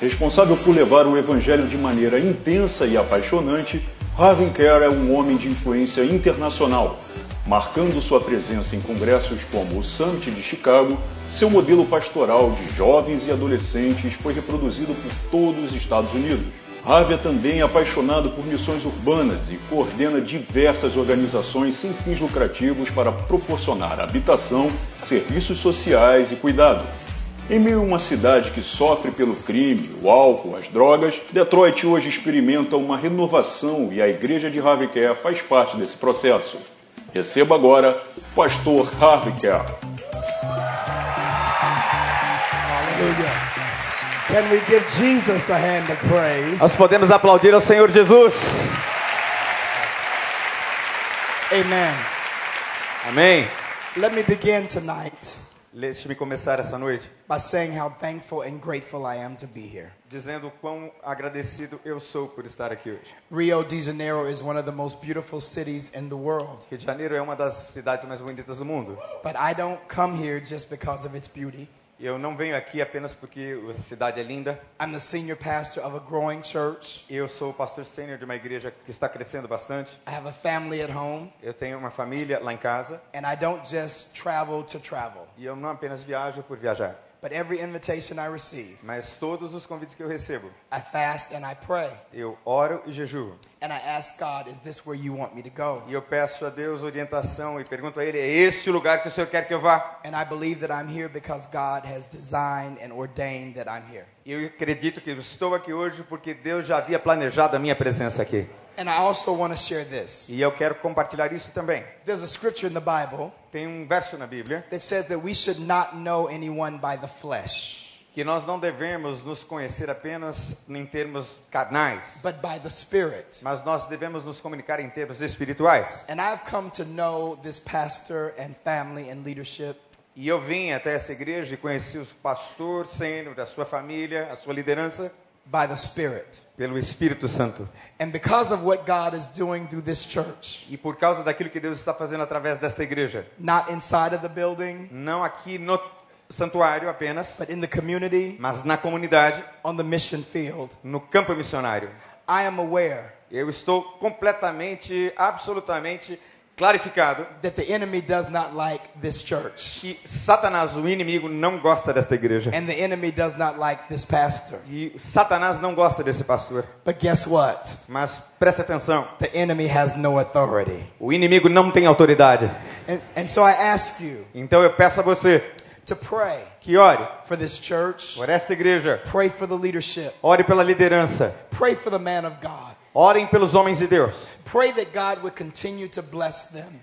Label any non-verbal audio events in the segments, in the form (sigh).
Responsável por levar o evangelho de maneira intensa e apaixonante, Harvey Kerr é um homem de influência internacional, marcando sua presença em congressos como o Summit de Chicago. Seu modelo pastoral de jovens e adolescentes foi reproduzido por todos os Estados Unidos. Harvey é também apaixonado por missões urbanas e coordena diversas organizações sem fins lucrativos para proporcionar habitação, serviços sociais e cuidado. Em meio a uma cidade que sofre pelo crime, o álcool, as drogas, Detroit hoje experimenta uma renovação e a igreja de Harvey Kerr faz parte desse processo. Receba agora o pastor Harvey Kerr. Can we give Jesus a hand of praise? Nós podemos aplaudir ao Senhor Jesus. Amen. Amém. Let me begin tonight Deixe-me começar essa noite by saying how thankful and grateful I am to be here. dizendo o quão agradecido eu sou por estar aqui hoje. Rio de Janeiro is one of the most beautiful cities in the world, Rio de Janeiro é uma das cidades mais bonitas do mundo. but I don't come here just because of its beauty. Eu não venho aqui apenas porque a cidade é linda. I'm the senior pastor of a growing church. Eu sou o pastor sênior de uma igreja que está crescendo bastante. I have a family at home, Eu tenho uma família lá em casa. and I don't just travel to travel, E eu não apenas viajo por viajar. But every invitation I receive, Mas todos os convites que eu recebo, I fast and I pray, eu oro e jejuo. and I ask God, is this where you want me to go? E eu peço a Deus orientação e pergunto a Ele: é esse o lugar que o Senhor quer que eu vá? And I believe that I'm here because God has designed and ordained that I'm here. Eu acredito que eu estou aqui hoje porque Deus já havia planejado a minha presença aqui. And I also want to share this. E eu quero compartilhar isso também. There's a scripture in the Bible Tem um verso na Bíblia that says that we should not know anyone by the flesh, que nós não devemos nos conhecer apenas em termos carnais, but by the Spirit. mas nós devemos nos comunicar em termos espirituais. And I've come to know this pastor and family and leadership E eu vim até essa igreja e conheci o pastor sênior, a sua família, a sua liderança, by the Spirit. pelo Espírito Santo. And because of what God is doing through this church, E por causa daquilo que Deus está fazendo através desta igreja, not inside of the building, não aqui no santuário apenas, but in the community, mas na comunidade, on the mission field, no campo missionário. I am aware Eu estou completamente, absolutamente clarificado that the enemy does not like this church. que Satanás, o inimigo, não gosta desta igreja. And the enemy does not like this pastor. E Satanás não gosta desse pastor. But guess what? Mas preste atenção, The enemy has no authority. o inimigo não tem autoridade. And, and so I ask you Então eu peço a você to pray que ore for this church, por esta igreja, pray for the leadership, ore pela liderança, pray for the man of God. Orem pelos homens de Deus. Pray that God would continue to bless them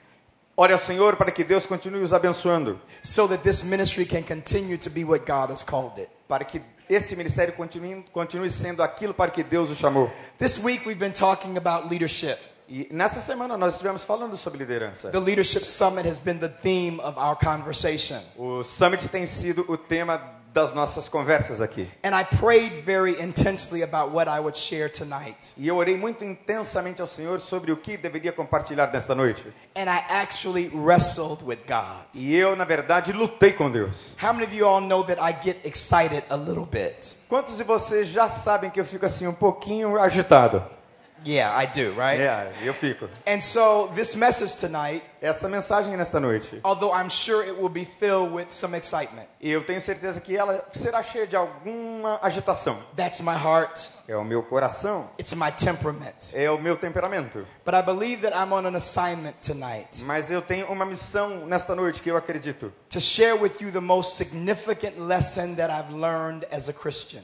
Ore ao Senhor para que Deus continue os abençoando, so that this ministry can continue to be what God has called it. para que este ministério continue, continue sendo aquilo para que Deus o chamou. This week we've been talking about leadership. E nessa semana nós estivemos falando sobre liderança. The Leadership Summit has been the theme of our conversation. O Summit tem sido o tema das nossas conversas aqui. And I prayed very intensely about what I would share tonight. E eu orei muito intensamente ao Senhor sobre o que deveria compartilhar nesta noite. And I actually wrestled with God. E eu, na verdade, lutei com Deus. How many of you all know that I get excited a little bit? Quantos de vocês já sabem que eu fico assim um pouquinho agitado? Yeah, I do, right? É, eu fico. And so this message tonight, Essa mensagem nesta noite, although I'm sure it will be filled with some excitement, eu tenho certeza que ela será cheia de alguma agitação. that's my heart, É o meu coração, it's my temperament. é o meu temperamento. But I believe that I'm on an assignment tonight Mas eu tenho uma missão nesta noite que eu acredito. to share with you the most significant lesson that I've learned as a Christian.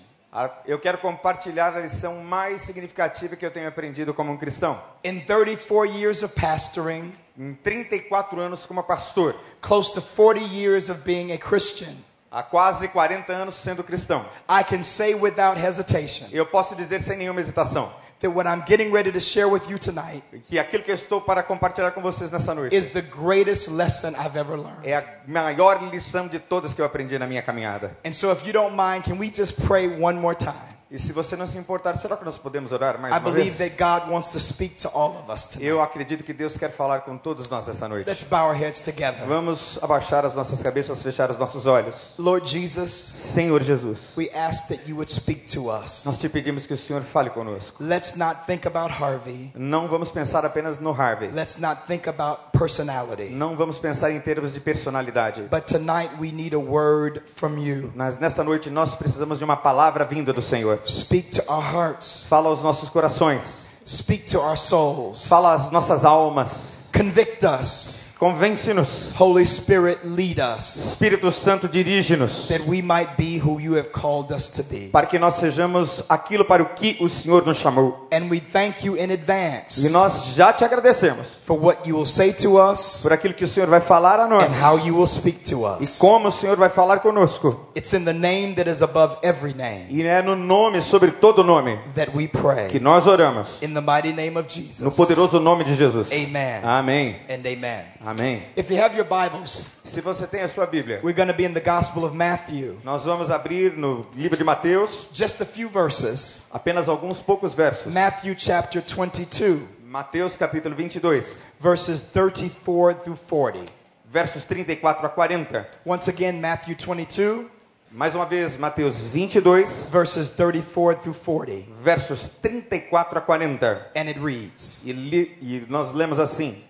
Eu quero compartilhar a lição mais significativa que eu tenho aprendido como um cristão. In 34 years of pastoring, Em 34 anos como pastor, close to 40 years of being a Christian, há quase 40 anos sendo cristão, I can say without hesitation eu posso dizer sem nenhuma hesitação that what I'm getting ready to share with you tonight que aquilo que eu estou para compartilhar com vocês nessa noite is the greatest lesson I've ever learned. é a maior lição de todas que eu aprendi na minha caminhada. And so, if you don't mind, can we just pray one more time? E se você não se importar, será que nós podemos orar mais I uma believe vez? that God wants to speak to all of us tonight. Eu acredito que Deus quer falar com todos nós essa noite. Let's bow our heads together. Vamos abaixar as nossas cabeças, fechar os nossos olhos. Lord Jesus, Senhor Jesus, we ask that you would speak to us. nós te pedimos que o Senhor fale conosco. Let's not think about Harvey. Não vamos pensar apenas no Harvey. Let's not think about personality. Não vamos pensar em termos de personalidade. But tonight we need a word from you. Mas nesta noite nós precisamos de uma palavra vinda do Senhor. Speak to our hearts. Fala aos nossos corações. Speak to our souls. Fala às nossas almas. Convict us. Convence-nos. Holy Spirit, lead us. Espírito Santo, dirige-nos. That we might be who you have called us to be. Para que nós sejamos aquilo para o que o Senhor nos chamou. And we thank you in E advance nós já te agradecemos for what you will say to us por aquilo que o Senhor vai falar a nós. and how you will speak to E us. como o Senhor vai falar conosco. It's in the name that is above every name E é no nome, sobre todo nome, that we que pray. nós oramos. In the mighty name of No Jesus. poderoso nome de Jesus. Amen. Amém. And amen. Amém. If you have your Bibles, Se você tem a sua Bíblia, we're going to be in the Gospel of Matthew. nós vamos abrir no livro de Mateus Just a few verses. apenas alguns poucos versos. Matthew chapter 22, Mateus capítulo 22, verses 34 through 40. versos 34 a 40. Once again, Matthew 22, Mais uma vez, Mateus 22, verses 34 through 40. versos 34 a 40. And it reads E, li- e nós lemos assim: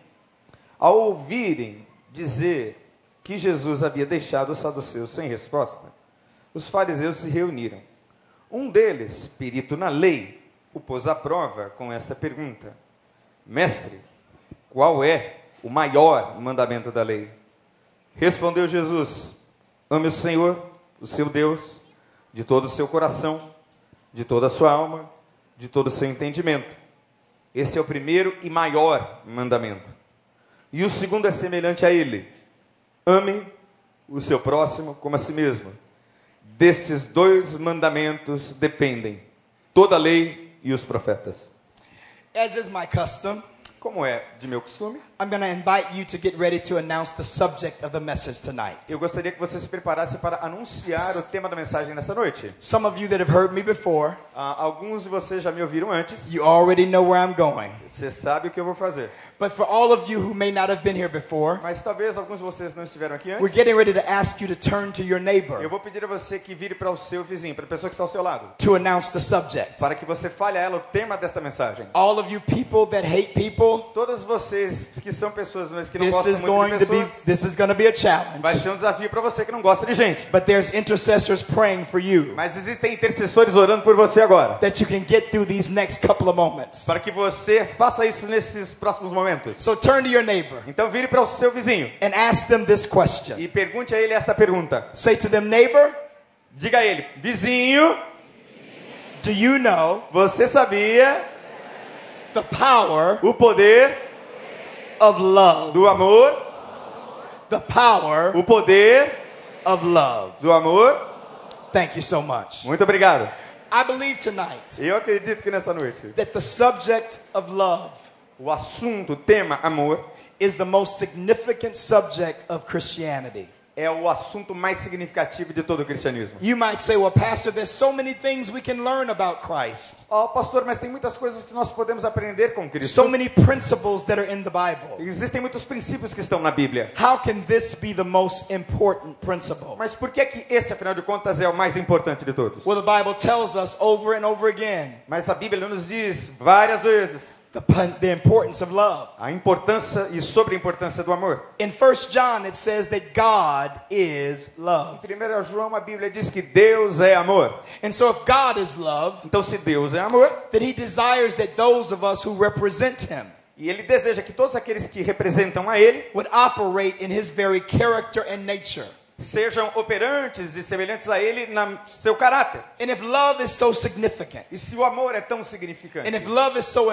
Ao ouvirem dizer que Jesus havia deixado os saduceus sem resposta, os fariseus se reuniram. Um deles, perito na lei, o pôs à prova com esta pergunta: Mestre, qual é o maior mandamento da lei? Respondeu Jesus: Ame o Senhor, o seu Deus, de todo o seu coração, de toda a sua alma, de todo o seu entendimento. Esse é o primeiro e maior mandamento. E o segundo é semelhante a ele: ame o seu próximo como a si mesmo. Destes dois mandamentos dependem toda a lei e os profetas. As is my custom, Como é de meu costume, I'm going to invite you to get ready to announce the subject of the message tonight. eu gostaria que você se preparasse para anunciar o tema da mensagem nessa noite. Some of you that have heard me before, Ah, alguns de vocês já me ouviram antes. you already know where I'm going. Você sabe o que eu vou fazer. But for all of you who may not have been here before, Mas talvez alguns de vocês não estiveram aqui we're antes. getting ready to ask you to turn to your Eu neighbor vou pedir a você que vire para o seu vizinho, para a pessoa que está ao seu lado, to announce the subject. para que você fale a ela o tema desta mensagem. All of you people that hate people, Todas vocês que são pessoas mas que não this gostam is muito going de to be pessoas, this is going to be a vai challenge. ser um desafio para você que não gosta de gente. But there's intercessors praying for you Mas existem intercessores orando por você agora, that you can get through these next couple of moments. para que você faça isso nesses próximos momentos. So turn to your neighbor Então vire para o seu vizinho and ask them this question. e pergunte a ele esta pergunta. Say to them, neighbor, Diga a ele: Vizinho, do you know você sabia the power o poder of love? do amor? The power O poder of love. do amor? Thank you so much. Muito obrigado. I believe tonight Eu acredito que nessa noite that the subject of love o assunto, o tema amor is the most significant subject of Christianity. é o assunto mais significativo de todo o cristianismo. You might say, well, Pastor, there's so many things we can learn about Christ. Ó, pastor, mas tem muitas coisas que nós podemos aprender com Cristo. So many principles that are in the Bible. Existem muitos princípios que estão na Bíblia. How can this be the most important principle? Mas por que que esse, afinal de contas, é o mais importante de todos? Well, the Bible tells us over and over again Mas a Bíblia nos diz várias vezes the, importance of love. a importância e sobre a importância do amor. In 1 John, it says that God is love. Em 1 João, a Bíblia diz que Deus é amor. And so, if God is love, Então, se Deus é amor, then He desires that those of us who represent Him e Ele deseja que todos aqueles que representam a Ele would operate in His very character and nature. Sejam operantes e semelhantes a Ele no seu caráter. And if love is so significant, E se o amor é tão significante, so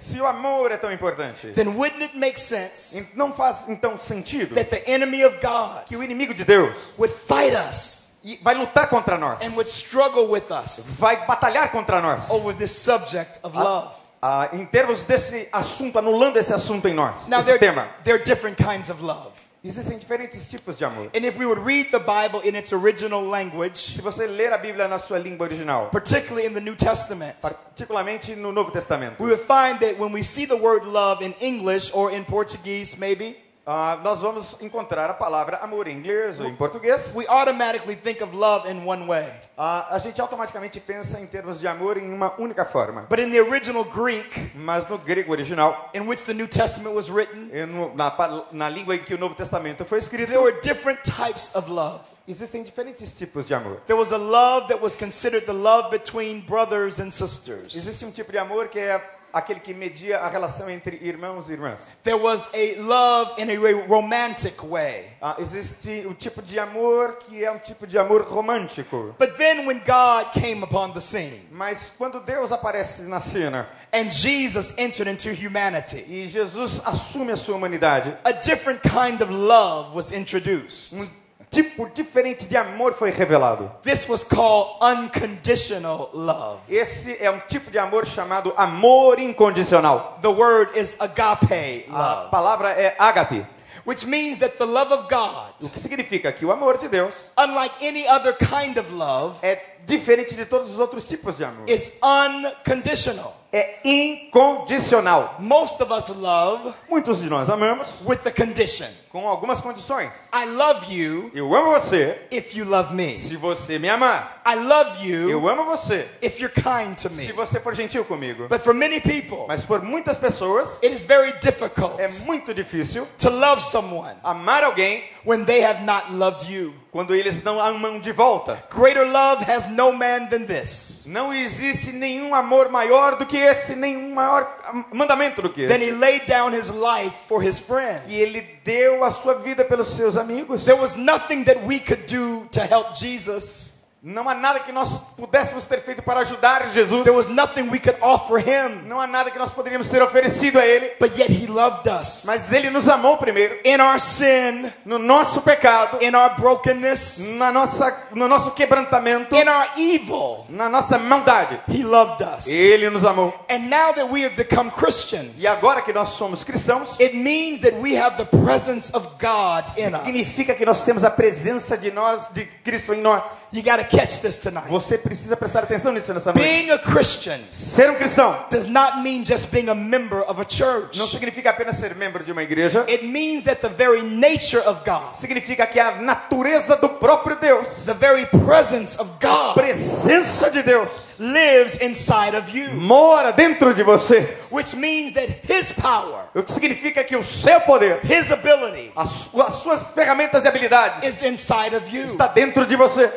se o amor é tão importante, then wouldn't it make sense não faz então sentido that the enemy of God que o inimigo de Deus would fight us e vai lutar contra nós, and would struggle with us vai batalhar contra nós, over this subject of love? ah, em termos desse assunto, anulando esse assunto em nós, Now, esse there, tema. there are different kinds of love. Existem diferentes tipos de amor. And if we would read the Bible in its original language, Se você ler a Bíblia na sua língua original, particularly in the New Testament, particularmente no Novo Testamento, we would find that when we see the word love in English or in Portuguese, maybe, ah, nós vamos encontrar a palavra amor em inglês ou em português. we automatically think of love in one way. Ah, a gente automaticamente pensa em termos de amor em uma única forma. But in the original Greek, Mas no grego original, in which the New Testament was written, no- na, na língua em que o Novo Testamento foi escrito, there were different types of love. existem diferentes tipos de amor. There was a love that was considered the love between brothers and sisters. Existe um tipo de amor que é aquele que media a relação entre irmãos e irmãs. There was a love in a romantic way. Ah, existe o tipo de amor que é um tipo de amor romântico. But then when God came upon the scene Mas quando Deus aparece na cena and Jesus entered into humanity, e Jesus assume a sua humanidade, a different kind of love was introduced. um tipo diferente de amor foi revelado. This was called unconditional love. Esse é um tipo de amor chamado amor incondicional. The word is agape A love, palavra é ágape, which means that the love of God, o que significa que o amor de Deus unlike any other kind of love, é diferente de todos os outros tipos de amor. is unconditional. É incondicional. Most of us love Muitos de nós amamos with the condition com algumas condições. I love you Eu amo você if you love me. se você me amar. I love you Eu amo você if you're kind to se me. você for gentil comigo. But for many people, Mas por muitas pessoas it is very difficult é muito difícil to love someone amar alguém when they have not loved you. Quando eles não amam de volta. Greater love has no man than this. Não existe nenhum amor maior do que esse, nenhum maior mandamento do que Then he esse. laid down his life for his friend. E ele deu a sua vida pelos seus amigos. There was nothing that we could do to help Jesus. Não há nada que nós pudéssemos ter feito para ajudar Jesus. There was nothing we could offer him. Não há nada que nós poderíamos ter oferecido a ele. But yet he loved us. Mas ele nos amou primeiro. In our sin, No nosso pecado, in our brokenness, na nossa, no nosso quebrantamento, in our evil, na nossa maldade. he loved us. Ele nos amou. And now that we have become Christians, E agora que nós somos cristãos, it means that we have the presence of God in us. significa que nós temos a presença de nós, de Cristo em nós. You got catch this tonight. Você precisa prestar atenção nisso nessa noite. Being a Christian Ser um cristão does not mean just being a member of a church. não significa apenas ser membro de uma igreja. It means that the very nature of God, Significa que a natureza do próprio Deus, the very presence of God, presença de Deus, lives inside of you, mora dentro de você. which means that His power, O que significa que o seu poder, His ability as, as suas ferramentas e habilidades is inside of you. está dentro de você.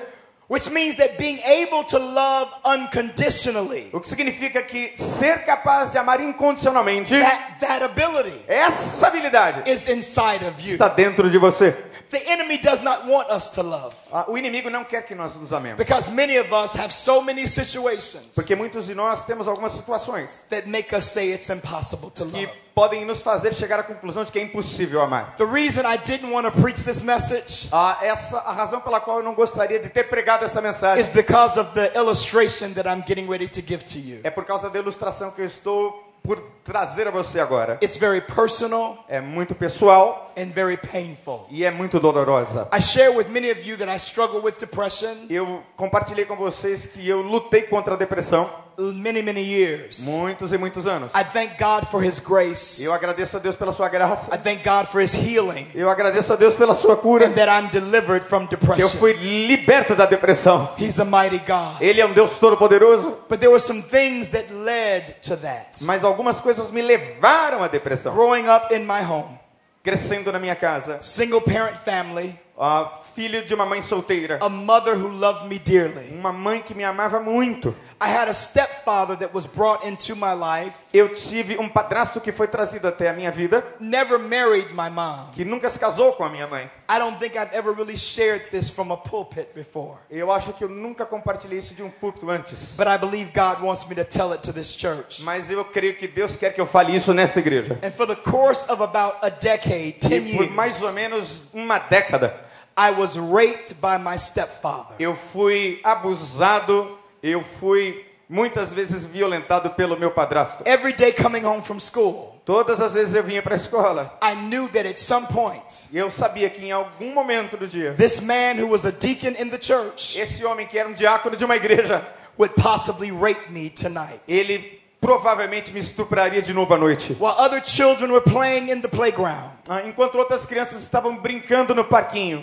Which means that being able to love unconditionally, O que significa que ser capaz de amar incondicionalmente, that, that ability essa habilidade is inside of you. está dentro de você. The enemy does not want us to love Ah, O inimigo não quer que nós nos amemos. because many of us have so many situations Porque muitos de nós temos algumas situações that make us say it's impossible to que love. podem nos fazer chegar à conclusão de que é impossível amar. The reason I didn't want to preach this message Ah, essa a razão pela qual eu não gostaria de ter pregado essa mensagem is because of the illustration that I'm getting ready to give to you. é por causa da ilustração que eu estou por trazer a você agora. It's very personal É muito pessoal and very painful. e é muito dolorosa. I share with many of you that I struggle with depression Eu compartilhei com vocês que eu lutei contra a depressão many, many years. muitos e muitos anos. I thank God for His grace. Eu agradeço a Deus pela sua graça. I thank God for His healing Eu agradeço a Deus pela sua cura. and that I'm delivered from Que eu depression. fui liberto da depressão. He's a mighty God. Ele é um Deus todo-poderoso, But there were some things that led to that. mas algumas coisas me levaram à depressão. Growing up in my home, Crescendo na minha casa, single parent family, ah, filho de uma mãe solteira, a mother who loved me dearly. uma mãe que me amava muito. I had a stepfather that was brought into my life, Eu tive um padrasto que foi trazido até a minha vida, never married my mom. que nunca se casou com a minha mãe. I don't think I've ever really shared this from a pulpit before. Eu acho que eu nunca compartilhei isso de um púlpito antes. But I believe God wants me to tell it to this church. Mas eu creio que Deus quer que eu fale isso nesta igreja. And for the course of about a decade, 10 E por mais ou menos uma década, I was raped by my stepfather. eu fui abusado, eu fui muitas vezes violentado pelo meu padrasto. Every day coming home from school, Todas as vezes eu vinha para a escola I knew that at some point, eu sabia que em algum momento do dia, this man who was a deacon in the church esse homem que era um diácono de uma igreja, would possibly rape me tonight. ele provavelmente me estupraria de novo à noite. While other children were playing in the playground, Ah, Enquanto outras crianças estavam brincando no parquinho,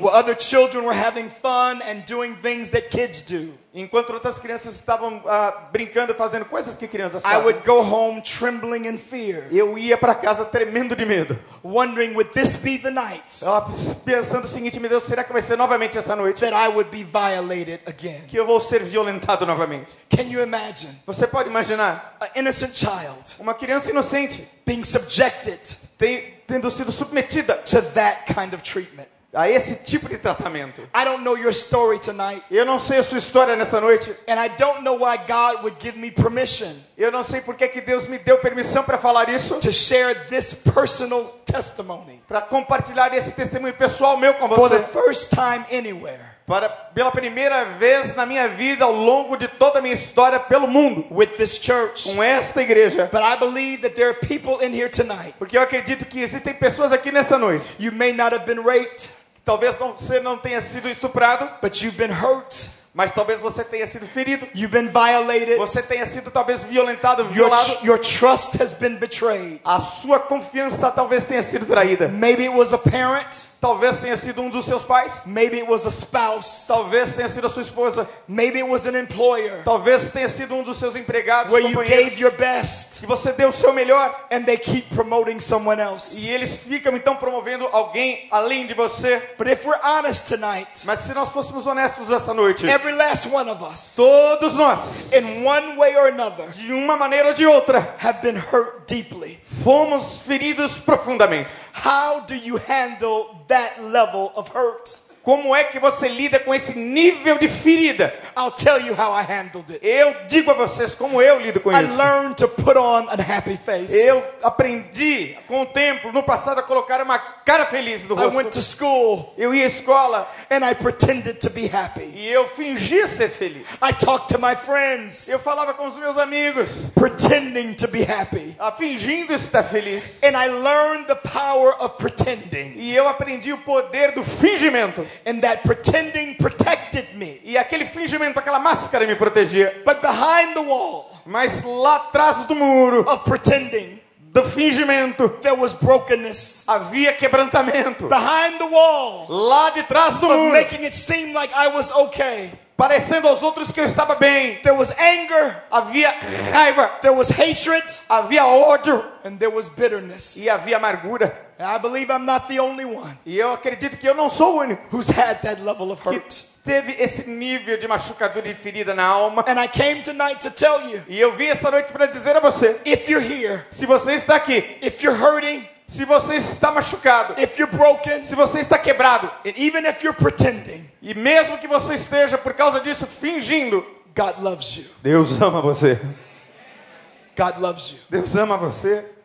enquanto outras crianças estavam ah, brincando, fazendo coisas que crianças I fazem, would go home trembling in fear, eu ia para casa tremendo de medo. wondering would this be the night Pensando o seguinte, meu Deus, será que vai ser novamente essa noite that I would be violated again? que eu vou ser violentado novamente? Can you imagine Você pode imaginar an innocent child uma criança inocente being subjected tem- tendo sido submetida to that kind of treatment? A esse tipo de tratamento? I don't know your story tonight, Eu não sei a sua história nessa noite. and I don't know why God would give me permission Eu não sei por que que Deus me deu permissão para falar isso, to share this personal testimony para compartilhar esse testemunho pessoal meu com for the você. first time anywhere Para pela primeira vez na minha vida ao longo de toda a minha história pelo mundo with this church. com esta igreja. But I believe that there are people in here tonight. Porque eu acredito que existem pessoas aqui nessa noite. You may not have been raped, Talvez você não tenha sido estuprado, but you've been hurt. Mas talvez você tenha sido ferido. You've been violated. Você tenha sido talvez violentado, Your, violado. your trust has been betrayed. A sua confiança talvez tenha sido traída. Maybe it was a parent. Talvez tenha sido um dos seus pais. Maybe it was a spouse. Talvez tenha sido a sua esposa. Maybe it was an employer Talvez tenha sido um dos seus empregados, where you gave your best E você deu o seu melhor. and they keep promoting someone else. E eles ficam então promovendo alguém além de você. But if we're honest tonight, Mas se nós fôssemos honestos essa noite, every last one of us, todos nós, in one way or another, de uma maneira ou de outra, have been hurt deeply. fomos feridos profundamente. How do you handle that level of hurt? Como é que você lida com esse nível de ferida? I'll tell you how I handled it. Eu digo a vocês como eu lido com I isso. learned to put on a happy face. Eu aprendi com o tempo, no passado, a colocar uma cara feliz no I went rosto. to school Eu ia à escola and I pretended to be happy. e eu fingia ser feliz. I talked to my friends Eu falava com os meus amigos, pretending to be happy. ah, fingindo estar feliz. And I learned the power of pretending. E eu aprendi o poder do fingimento. And that pretending protected me. E aquele fingimento, aquela máscara me protegia. But behind the wall Mas lá atrás do muro, of pretending, do fingimento, there was brokenness. havia quebrantamento. Behind the wall Lá de trás do of muro, making it seem like I was okay, parecendo aos outros que eu estava bem. there was anger, Havia raiva, there was hatred, havia ódio and there was bitterness. e havia amargura. I believe I'm not the only one E eu acredito que eu não sou o único who's had that level of que hurt. teve esse nível de machucadura e ferida na alma. And I came tonight to tell you E eu vim essa noite para dizer a você: if you're here, se você está aqui, hurting, se você está machucado, if you're broken, se você está quebrado, e mesmo que você esteja por causa disso fingindo, God loves you. Deus ama você. God loves you. Deus ama você.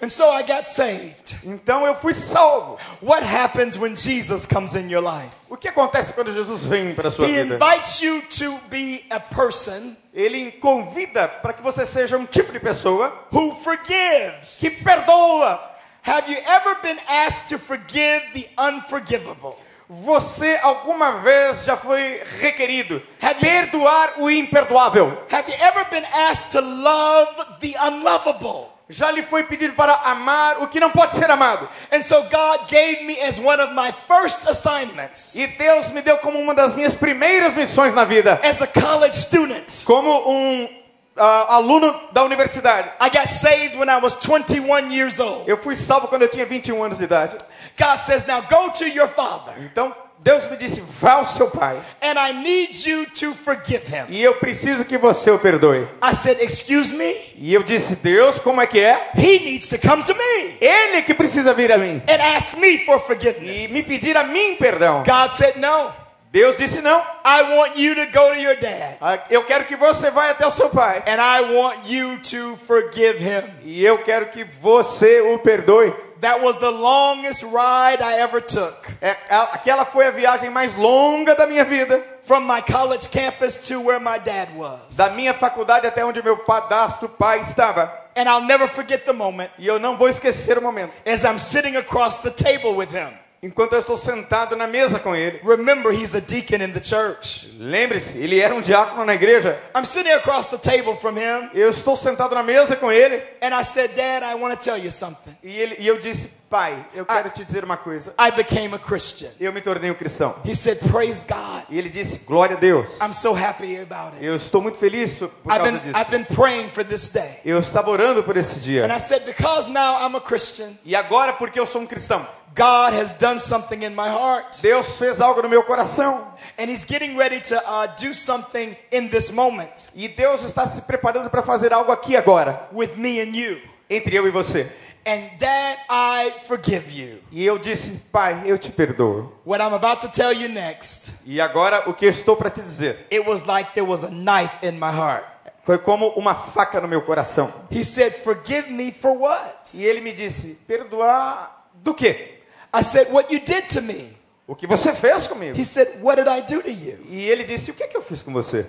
And so I got saved. Então eu fui salvo. What happens when Jesus comes in your life? O que acontece quando Jesus vem para a sua He vida? invites you to be a person Ele convida para que você seja um tipo de pessoa who forgives. que perdoa. Have you ever been asked to forgive the unforgivable? Você alguma vez já foi requerido Have you- perdoar o imperdoável? Have you ever been asked to love the unlovable? Já lhe foi pedido para amar o que não pode ser amado? And so God gave me as one of my first assignments E Deus me deu como uma das minhas primeiras missões na vida, as a college student. como um ah, aluno da universidade. I got saved when I was 21 years old. Eu fui salvo quando eu tinha 21 anos de idade. God says, Now go to your father, Então Deus me disse: vá ao seu pai and I need you to forgive him. e eu preciso que você o perdoe. I said, Excuse me? E eu disse: Deus, como é que é? He needs to come to me Ele que precisa vir a mim and ask me for e forgiveness. me pedir a mim perdão. God said, No, Deus disse: não. I want you to go to your dad, Ah, Eu quero que você vá até o seu pai and I want you to forgive him. e eu quero que você o perdoe. That was the longest ride I ever took. É, aquela foi a viagem mais longa da minha vida. From my college campus to where my dad was. Da minha faculdade até onde meu padastro pai estava. And I'll never forget the moment E eu não vou esquecer o momento. as I'm sitting across the table with him. Enquanto eu estou sentado na mesa com ele. Remember, he's a deacon in the church. Lembre-se, ele era um diácono na igreja. I'm sitting across the table from him, Eu estou sentado na mesa com ele. and I said, Dad, I want to tell you something. E, ele, e eu disse, pai, eu quero te dizer uma coisa. I became a Christian. Eu me tornei um cristão. He said, Praise God. E ele disse, glória a Deus. I'm so happy about it. Eu estou muito feliz por I've causa been, disso. I've been praying for this day. Eu estava orando por esse And dia. I said, Because now I'm a Christian, E agora, porque eu sou um cristão, God has done something in my heart. Deus fez algo no meu coração. And He's getting ready to uh, do something in this moment E Deus está se preparando para fazer algo aqui agora, with me and you. entre eu e você. And Dad, I forgive you. E eu disse, pai, eu te perdoo. What I'm about to tell you next, E agora, o que eu estou para te dizer, it was like there was a knife in my heart. foi como uma faca no meu coração. He said, Forgive me for what? E ele me disse, perdoar do quê? I said, What you did to me. O que você fez comigo? He said, What did I do to you? E ele disse, o que, é que eu fiz com você?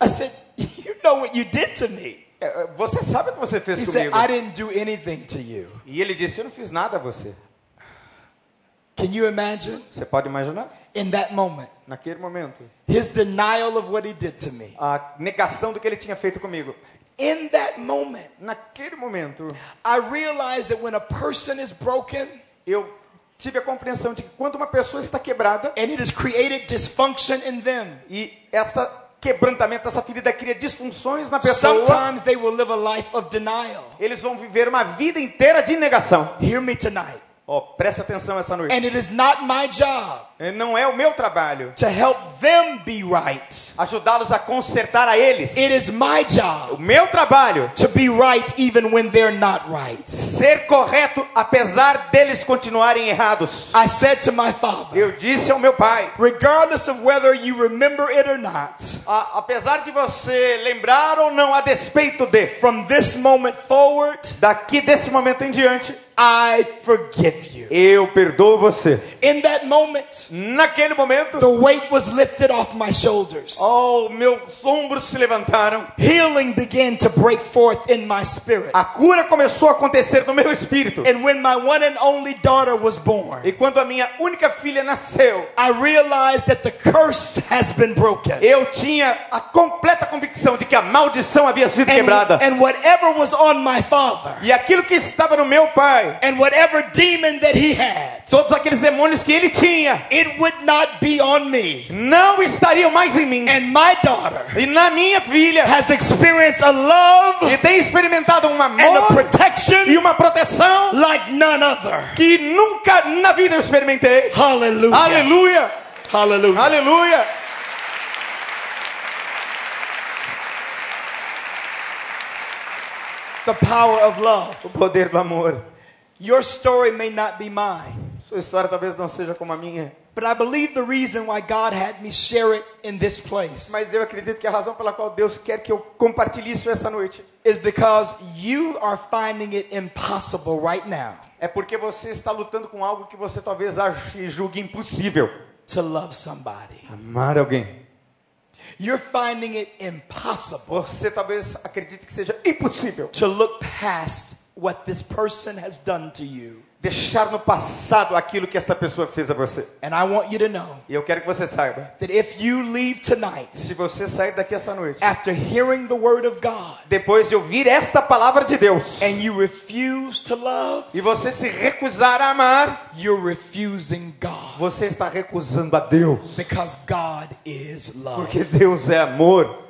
I said, You know what you did to me. "É, Você sabe o que você fez He said, comigo? I didn't do anything to you. E ele disse, eu não fiz nada a você. Can you imagine? Você pode imaginar? In that moment, Naquele momento, his denial of what he did to me. a negação do que ele tinha feito comigo. In that moment, Naquele momento, I realized that when a person is broken eu tive a compreensão de que quando uma pessoa está quebrada and it has created dysfunction in them, e esta quebrantamento, essa ferida cria disfunções na pessoa, sometimes they will live a life of denial. eles vão viver uma vida inteira de negação. Hear me tonight. Ó, preste atenção essa noite. And it is not my job Não é o meu trabalho to help them be right. ajudá-los a consertar a eles. It is my O job meu trabalho to be right even when they're not right. ser correto apesar deles continuarem errados. I said to my father, Eu disse ao meu pai, regardless of whether you remember it or not, a- apesar de você lembrar ou não a despeito de, from this moment forward, daqui desse momento em diante, I forgive you. eu perdoo você. In that moment, Naquele momento, the weight was lifted off my shoulders. oh, meus ombros se levantaram. Healing began to break forth in my spirit. A cura começou a acontecer no meu espírito. And when my one and only daughter was born, E quando a minha única filha nasceu, I realized that the curse has been broken. eu tinha a completa convicção de que a maldição havia sido And, quebrada. and whatever was on my father, E aquilo que estava no meu pai, and whatever demon that he had, todos aqueles demônios que ele tinha, it would not be on me. não estariam mais em mim. And my daughter E na minha filha, has experienced a love e tem experimentado um and a amor e protection uma proteção like none other. que nunca na vida eu experimentei. Hallelujah. Aleluia! Hallelujah. Aleluia! The power of love. O poder do amor. Your story may not be mine, Sua história talvez não seja como a minha, but I believe the reason why God had me share it in this place mas eu acredito que a razão pela qual Deus quer que eu compartilhe isso essa noite is because you are finding it impossible right now é porque você está lutando com algo que você talvez ache julgue impossível. to love somebody. Amar alguém. You're finding it impossible Você talvez acredite que seja impossível to look past what this person has done to you. Deixar no passado aquilo que esta pessoa fez a você. And I want you to know E eu quero que você saiba, that if you leave tonight se você sair daqui essa noite, after hearing the word of God depois de ouvir esta palavra de Deus, and you refuse to love, e você se recusar a amar, you're refusing God você está recusando a Deus. because God is love. Porque Deus é amor.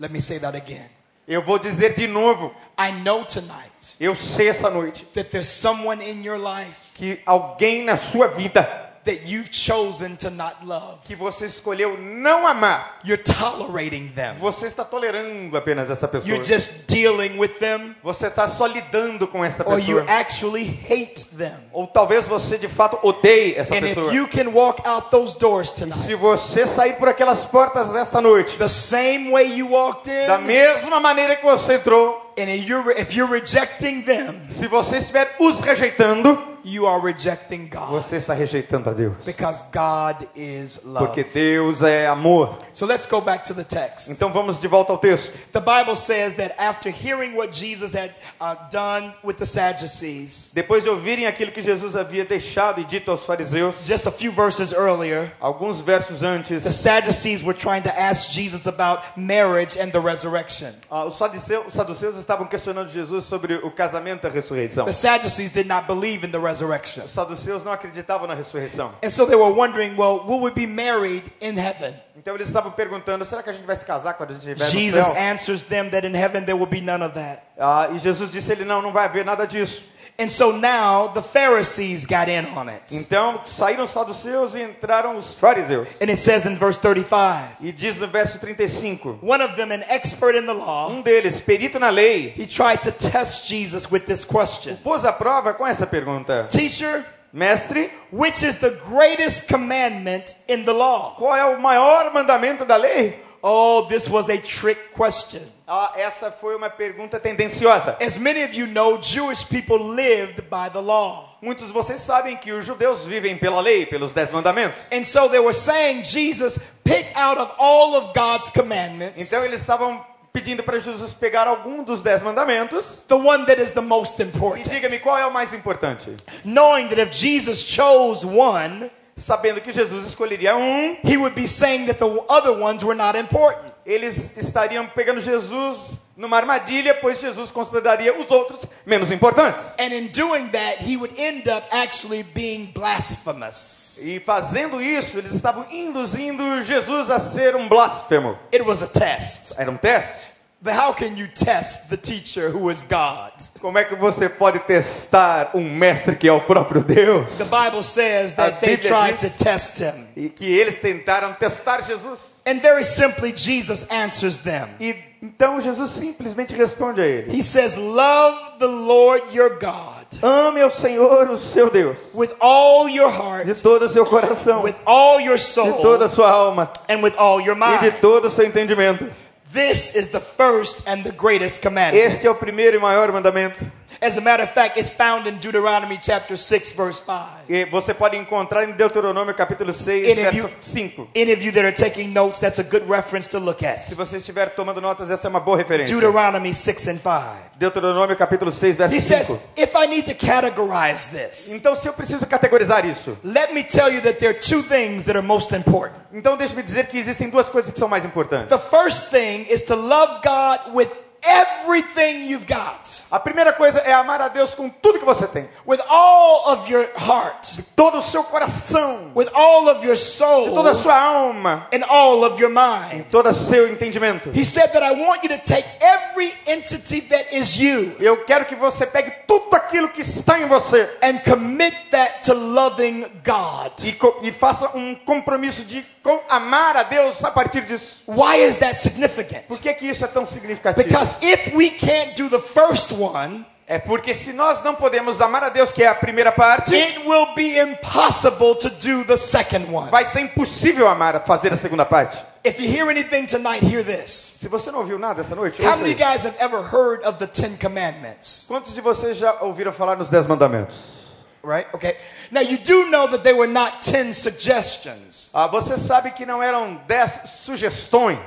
Let me say that again. Eu vou dizer de novo, I know tonight eu sei essa noite that there's someone in your life que alguém na sua vida that you've chosen to not love. que você escolheu não amar, You're tolerating them. você está tolerando apenas essa pessoa. You're just dealing with them, Você está só lidando com esta or you pessoa. actually hate them. Ou talvez você de fato odeie essa And if pessoa. you can walk out those doors Se tonight você sair por aquelas portas esta noite, the same way you walked da in, mesma maneira que você entrou, And if you're, if you're rejecting them, se você estiver os rejeitando, you are rejecting God. você está rejeitando a Deus. Because God is love. Porque Deus é amor. So let's go back to the text. Então vamos de volta ao texto. The Bible says that after hearing what Jesus had uh, done with the Sadducees, Depois de ouvirem aquilo que Jesus havia deixado e dito aos fariseus, just a few verses earlier, alguns versos antes, the Sadducees were trying to ask Jesus about marriage and the resurrection. saduceus, os saduceus estavam questionando Jesus sobre o casamento e a ressurreição. The Sadducees did not believe in the resurrection. Os saduceus não acreditavam na ressurreição. And so they were wondering, well, will we be married in heaven? Então eles estavam perguntando: será que a gente vai se casar quando a gente estiver no Jesus céu? answers them that in heaven there will be none of that. Ah, e Jesus disse: ele não, não vai haver nada disso. And so now the Pharisees got in on it. Então saíram os saduceus e entraram os fariseus. And it says in verse 35 E diz no verso 35: one of them, an expert in the law, um deles, perito na lei, he tried to test Jesus with this question pôs a prova com essa pergunta: Teacher, Mestre, which is the greatest commandment in the law? qual é o maior mandamento da lei? Oh, this was a trick question. Ah, essa foi uma pergunta tendenciosa. As many of you know, Jewish people lived by the law. Muitos de vocês sabem que os judeus vivem pela lei, pelos dez mandamentos. And so they were saying, Jesus, pick out of all of God's commandments Então eles estavam pedindo para Jesus pegar algum dos dez mandamentos the one that is the most e important. diga-me qual é o mais importante. Knowing that if Jesus chose one, Sabendo que Jesus escolheria um, he would be saying that the other ones were not important. eles estariam pegando Jesus numa armadilha, pois Jesus consideraria os outros menos importantes. And in doing that, he would end up actually being blasphemous. E fazendo isso, eles estavam induzindo Jesus a ser um blasfemo. It was a test. Era um teste. But how can you test the teacher who is God? Como é que você pode testar um mestre que é o próprio Deus? The Bible says that they tried to test him. E que eles tentaram testar Jesus. And very simply, Jesus answers them. E então Jesus simplesmente responde a ele: He says, Love the Lord your God Ame ao Senhor, o seu Deus, with all your heart, de todo o seu coração, with all your de soul, toda a sua alma and with all your e de mind. todo o seu entendimento. This is the first and the greatest commandment. Este é o primeiro e maior mandamento. As a matter of fact, it's found in Deuteronomy chapter 6, verse 5. E você pode encontrar em Deuteronômio capítulo 6, Any verso you, 5. any of you that are taking notes, that's a good reference to look at. Se você estiver tomando notas, essa é uma boa referência. Deuteronomy 6 and 5. Deuteronômio capítulo 6, verso He 5. says, if I need to categorize this, Então, se eu preciso categorizar isso, let me tell you that there are two things that are most important. então deixe-me dizer que existem duas coisas que são mais importantes. The first thing is to love God with everything you've got, A primeira coisa é amar a Deus com tudo que você tem, with all of your heart, todo o seu coração, with all of your soul, toda a sua alma, and all of your mind. todo o seu entendimento. He said that I want you to take every entity that is you Eu quero que você pegue tudo aquilo que está em você. and commit that to loving God. e, e faça um compromisso de com- amar a Deus a partir disso. Why is that significant? Por que, que isso é tão significativo? Because if we can't do the first one, É porque se nós não podemos amar a Deus, que é a primeira parte, it will be impossible to do the second one. vai ser impossível amar, fazer a segunda parte. If you hear anything tonight, hear this. Se você não ouviu nada essa noite, How many guys have ever heard of the Ten Commandments? quantos de vocês já ouviram falar nos Dez Mandamentos? Right? Okay. Now you do know that they were not ten suggestions. Ah, você sabe que não eram dez sugestões,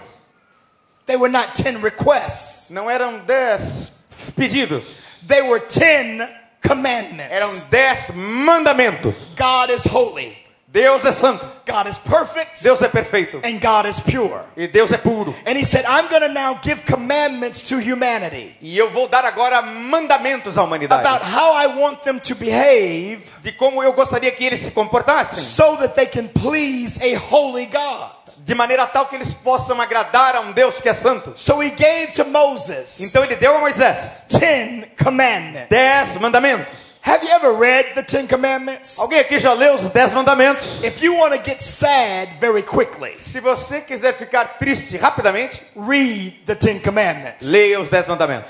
They were not ten requests. não eram dez pedidos, They were ten commandments. eram dez mandamentos. God is holy. Deus é santo, God is perfect. Deus é perfeito And God is pure. e Deus é puro. And he said, I'm going to now give commandments to humanity E eu vou dar agora mandamentos à humanidade about how I want them to behave de como eu gostaria que eles se comportassem, so that they can please a holy God. de maneira tal que eles possam agradar a um Deus que é santo. So he gave to Moses Então ele deu a Moisés ten commandments. dez mandamentos. Have you ever read the Ten Commandments? Alguém aqui já leu os dez mandamentos? If you want to get sad very quickly, Se você quiser ficar triste rapidamente, read the Ten Commandments. leia os dez mandamentos.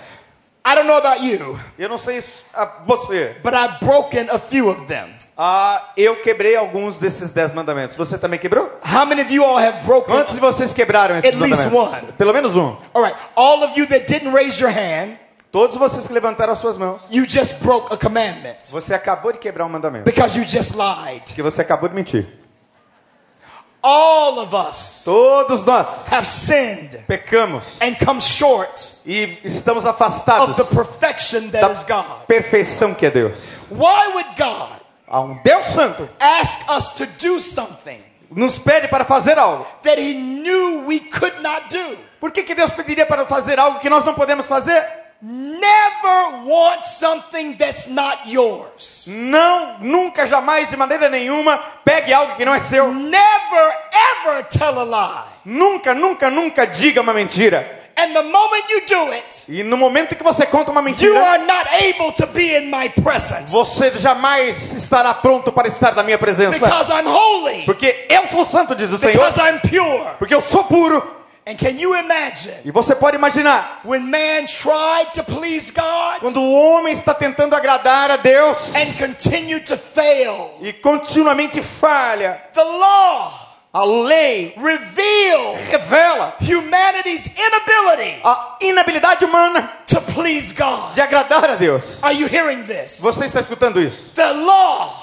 I don't know about you, Eu não sei você. but I've broken a few of them. Ah, eu quebrei alguns desses dez mandamentos. Você também quebrou? How many of you all have broken? Quantos de vocês quebraram esses At least mandamentos? one. Pelo menos um. All right, all of you that didn't raise your hand, Todos vocês que levantaram as suas mãos, you just broke a commandment você acabou de quebrar um mandamento. because you just lied. Porque você acabou de mentir. All of us Todos nós have sinned pecamos and come short e estamos of afastados the perfection that da is God. perfeição que é Deus. Why would God Há um Deus Santo ask us to do something nos pede para fazer algo. that He knew we could not do? Por que, que Deus pediria para fazer algo que nós não podemos fazer? Never want something that's not yours. Não, nunca, jamais, de maneira nenhuma, pegue algo que não é seu. Never ever tell a lie. Nunca, nunca, nunca diga uma mentira. And the moment you do it, E no momento que você conta uma you mentira, are not able to be in my presence você jamais estará pronto para estar na minha presença. because I'm holy, Porque eu sou santo, diz o Senhor. because I'm pure. Porque eu sou puro. And can you imagine E você pode imaginar, when man tried to please God quando o homem está tentando agradar a Deus and continued to fail? e continuamente falha, The law a lei revealed revela humanity's inability a inabilidade humana to please God. de agradar a Deus. Are you hearing this? Você está escutando isso? The law,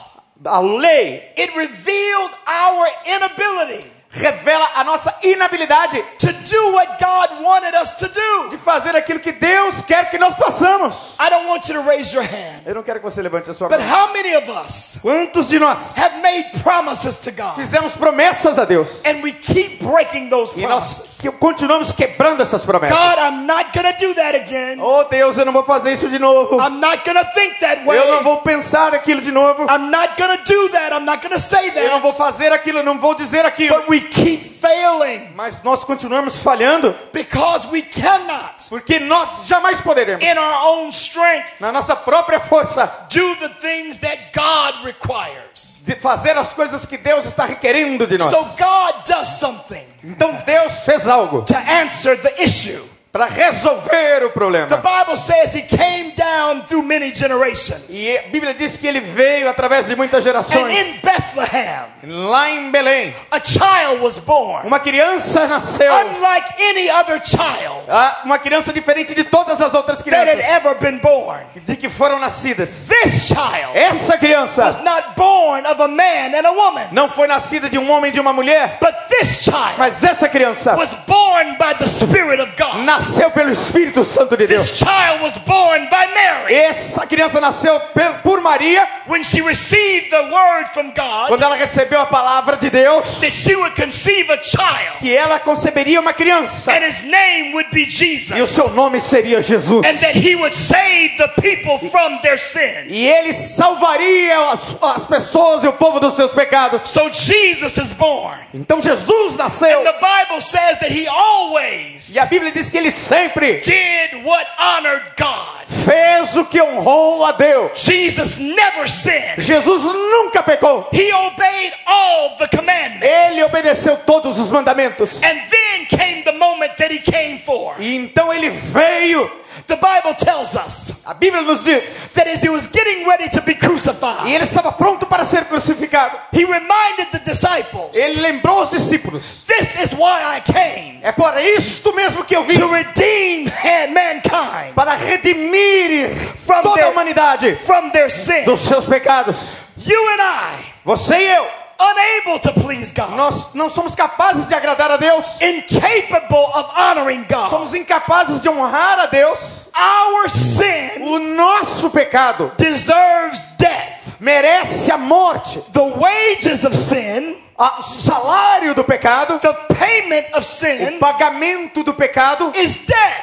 A lei it revealed our inability revela a nossa inabilidade to do what God wanted us to do. de fazer aquilo que Deus quer que nós façamos. I don't want you to raise your hand, Eu não quero que você levante a sua but mão. how many of us Quantos de nós have made promises to God fizemos promessas a Deus and we keep breaking those e promises? nós que- continuamos quebrando essas promessas? God, I'm not to do that again. Oh Deus, eu não vou fazer isso de novo. I'm not to think that way. Eu não vou pensar aquilo de novo. I'm not going to do that. I'm not going to say Eu não vou fazer aquilo, não vou dizer aquilo. But we keep failing Mas nós continuamos falhando because we cannot, porque nós jamais poderemos, in our own strength, na nossa própria força, do the things that God requires. de fazer as coisas que Deus está requerendo de nós. So God does something Então Deus fez algo to answer the issue. Para resolver o The problema. Bible says he came down through many generations. E a Bíblia diz que ele veio através de muitas And gerações. in Bethlehem, Lá em Belém, a child was born, uma criança nasceu. unlike any other child Ah, Uma criança diferente de todas as outras that had crianças ever been born. de que foram nascidas. This child Essa criança was not born of a man and a woman, não foi nascida de um homem e de uma mulher, but this child mas essa criança was born by the Spirit of God. nasceu pelo Espírito Santo de Deus. This child was born by Mary. Essa criança nasceu por Maria When she received the word from God quando ela recebeu a palavra de Deus that she would conceive a child que ela conceberia uma criança and his name would be e o Jesus seu nome seria Jesus. and that he would save the people from their sin. E ele salvaria as, as pessoas e o povo dos seus pecados. So Jesus is born. Então Jesus nasceu. And the Bible says that he always E a Bíblia diz que ele sempre did what honored God. fez o que honrou a Deus. Jesus never sinned. Jesus nunca pecou. He obeyed all the commandments. Ele obedeceu todos os mandamentos. And then came the moment that he came for. E então ele veio. The Bible tells us A Bíblia nos diz. that as he was getting ready to be E crucified, ele estava pronto para ser crucificado. he reminded the disciples, Ele lembrou os discípulos. This is why I came É por isto mesmo que eu vim. to redeem mankind Para redimir From toda a their- humanidade from their sin. dos seus pecados. You and I, Você e eu. Unable to please God, Nós não somos capazes de agradar a Deus. incapable of honoring God. Somos incapazes de honrar a Deus. Our sin O nosso pecado deserves death. merece a morte. The wages of sin, O salário do pecado, the payment of o sin, pagamento do pecado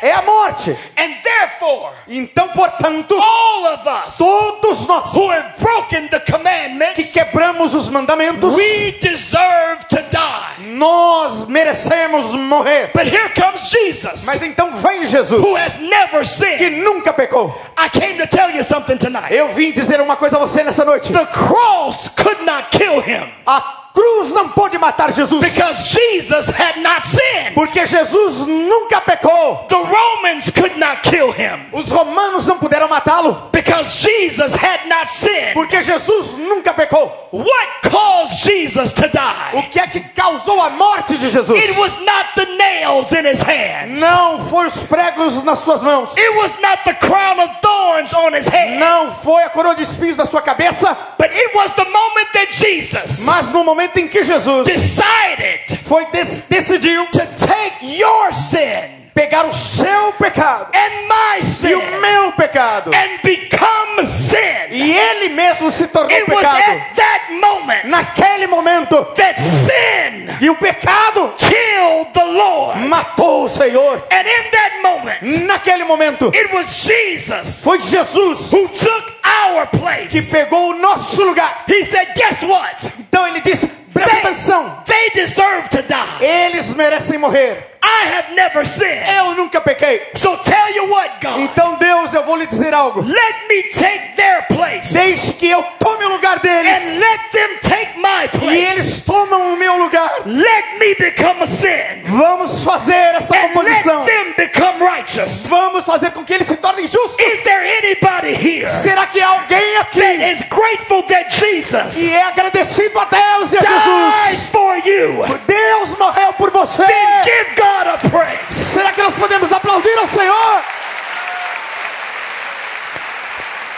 é a morte. And therefore, Então, portanto, all of us todos nós who have broken the que commandments, quebramos os mandamentos, we deserve to die. nós merecemos morrer. But here comes Jesus, Mas então vem Jesus, who has never que sinned. nunca pecou. I came to tell you something tonight. Eu vim dizer uma coisa a você nessa noite. The cross could not kill him A cruz não pôde matar Jesus, because Jesus had not sinned. porque Jesus nunca pecou. The Romans could not kill him Os romanos não puderam matá-lo, because Jesus had not sinned. porque Jesus nunca pecou. What caused Jesus to O die? que é que causou a morte de Jesus. It was not the nails in his hands. Não foi os pregos nas suas mãos. It was not the crown of thorns on his head. Não foi a coroa de espinhos na sua cabeça. But it was the moment that Jesus Mas no momento em que Jesus decided foi dec- decidiu to take your sin pegar o seu pecado and my e o meu pecado and become sin. e ele mesmo se tornou It pecado at that moment naquele momento that sin e o pecado killed the Lord. matou o Senhor And in that moment, naquele momento it was Jesus foi Jesus who took our que pegou o nosso lugar He said, Guess what? então ele disse presta They, atenção they deserve to die. eles merecem morrer I have never sinned. eu nunca pequei. So tell you what, God, então Deus eu vou lhe dizer algo. Let me take their place. Deixe que eu tome o lugar and deles let them take my e place. eles tomam o meu lugar. Let me become a sin. Vamos fazer essa and let composição them become righteous. vamos fazer com que eles se tornem justos. Is there anybody here será que há alguém that aqui is grateful that Jesus e é agradecido a Deus e a died Jesus for you? Deus morreu por você. Then give God a praise. será que nós podemos aplaudir ao Senhor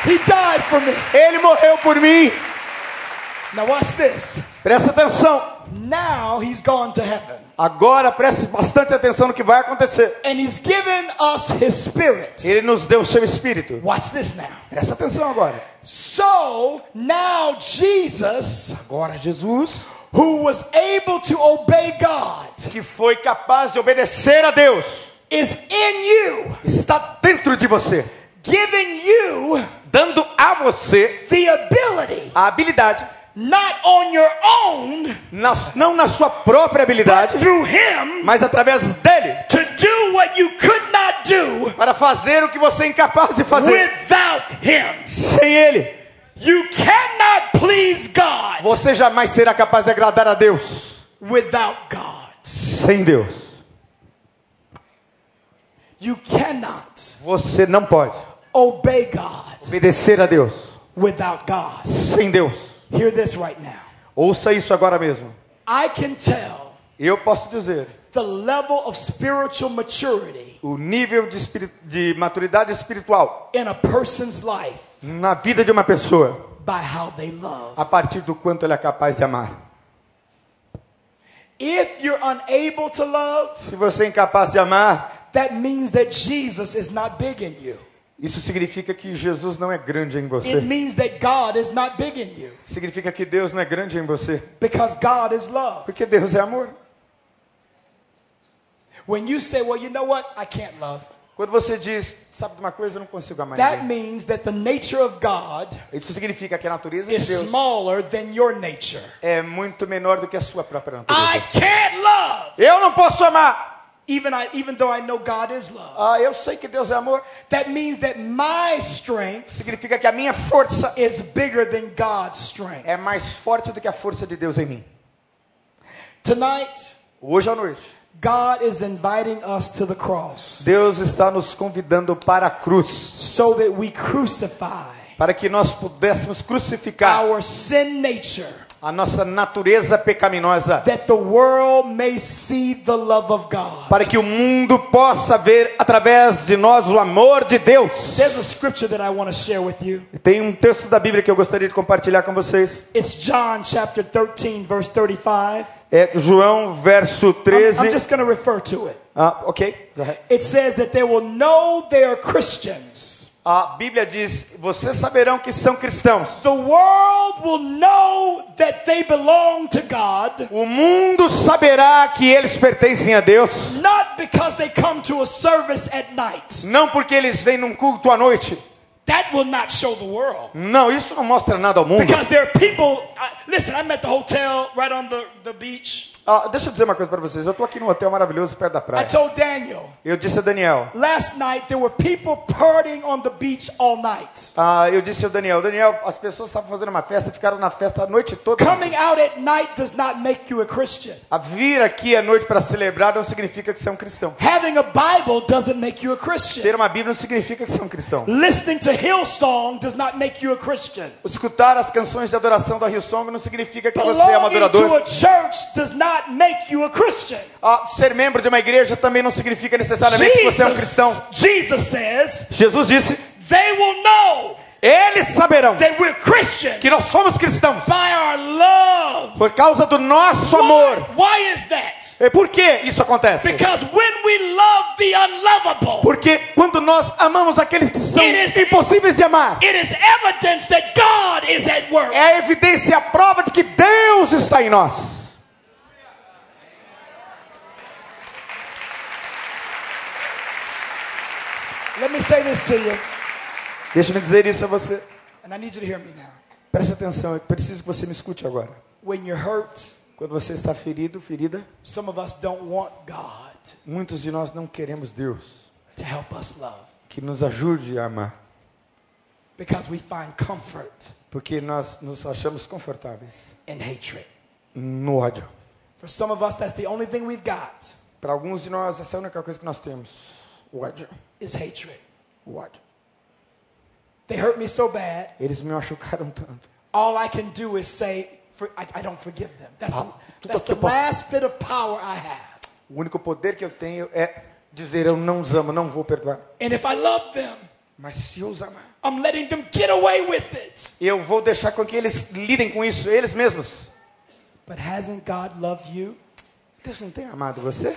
He died for me. Ele morreu por mim Now watch this. presta atenção Now he's gone to heaven. agora preste bastante atenção no que vai acontecer And he's given us his spirit. Ele nos deu o seu espírito Watch this now. presta atenção agora So now Jesus, agora Jesus who was able to obey God, que foi capaz de obedecer a Deus is in you, está dentro de você giving you dando a você the ability, a habilidade not on your own, na- não na sua própria habilidade through him, mas através dele to do what you could not do para fazer o que você é incapaz de fazer without him. sem ele You cannot please God você jamais será capaz de agradar a Deus without God. sem Deus You cannot você não pode obey God obedecer a Deus without God. sem Deus Hear this right now. ouça isso agora mesmo I can tell eu posso dizer the level of spiritual maturity o nível de, espiri- de maturidade espiritual in a person's life na vida de uma pessoa by how they love. a partir do quanto ele é capaz de amar If you're unable to love, se você é incapaz de amar that means that Jesus is not big in you. isso significa que Jesus não é grande em It você means that God is not big in you significa que Deus não é grande em você because God is love. porque Deus é amor When you say, well, you know what? I can't love. Quando você diz, sabe de uma coisa, eu não consigo amar That ninguém. means that the nature of God Isso significa que a natureza de is Deus smaller than your nature. é muito menor do que a sua própria I natureza. can't love. Eu não posso amar. Even, I, even though I know God is love. Ah, eu sei que Deus é amor. That means that my strength Significa que a minha força is bigger than God's strength. é mais forte do que a força de Deus em mim. Tonight, Hoje à noite, God is inviting us to the cross Deus está nos convidando para a cruz, so that we crucify para que nós pudéssemos crucificar our sin nature, a nossa natureza pecaminosa, that the world may see the love of God. para que o mundo possa ver através de nós o amor de Deus. There's a scripture that I want to share with you. Tem um texto da Bíblia que eu gostaria de compartilhar com vocês. It's John chapter 13, verse 35. É João verso I'm, 13. I'm just going to refer to it. Ah, ok. Go ahead. It says that they will know they are Christians. A Bíblia diz: Vocês saberão que são cristãos. The world will know that they belong to God, O mundo saberá que eles pertencem a Deus, not because they come to a service at night. não porque eles vêm num culto à noite. That will not show the world. Não, isso não mostra nada ao mundo. Because there are people. I, listen, I'm at the hotel right on the, the beach. Ah, deixa eu dizer uma coisa para vocês. Eu estou aqui num hotel maravilhoso perto da I praia. told Daniel Eu disse a Daniel. last night there were people partying on the beach all night. Ah, eu disse ao Daniel, Daniel, as pessoas estavam fazendo uma festa, ficaram na festa a noite toda. Coming out at night does not make you a Christian. A vir aqui à noite para celebrar não significa que você é um cristão. Having a Bible doesn't make you a Christian. Ter uma Bíblia não significa que você é um cristão. Listening to Hillsong does not make you a Christian. Escutar as canções de adoração da Hillsong não significa que você é um Belonging adorador. to a church does not not make you a Christian. Ah, ser membro de uma igreja também não significa necessariamente que você é um cristão. Jesus says, Jesus disse: they will know Eles saberão that we're Christians que nós somos cristãos by our love. por causa do nosso amor. Why, why is that? E por que isso acontece? Because when we love the unlovable, Porque quando nós amamos aqueles que são It is- impossíveis de amar, it is evidence that God is at work. é a evidência a prova de que Deus está em nós. Let me say this to you, Deixa-me dizer isso a você. and I need you to hear me now. Preste atenção, eu preciso que você me escute agora. When you're hurt, Quando você está ferido, ferida, some of us don't want God muitos de nós não queremos Deus to help us love que nos ajude a amar, because we find comfort porque nós nos achamos confortáveis in hatred. no ódio. For some of us, that's the only thing we've got Para alguns de nós, essa é a única coisa que nós temos: o ódio. is hatred. O ódio. They hurt me so bad, Eles me machucaram tanto. all I can do is say, for, I, I don't forgive them. That's Ah, the, that's the last bit of power I have. O único poder que eu tenho é dizer: Eu não os amo, não vou perdoar. And if I love them, Mas se eu os amar, I'm letting them get away with it. eu vou deixar com que eles lidem com isso, eles mesmos. But hasn't God loved you? Deus não tem amado você?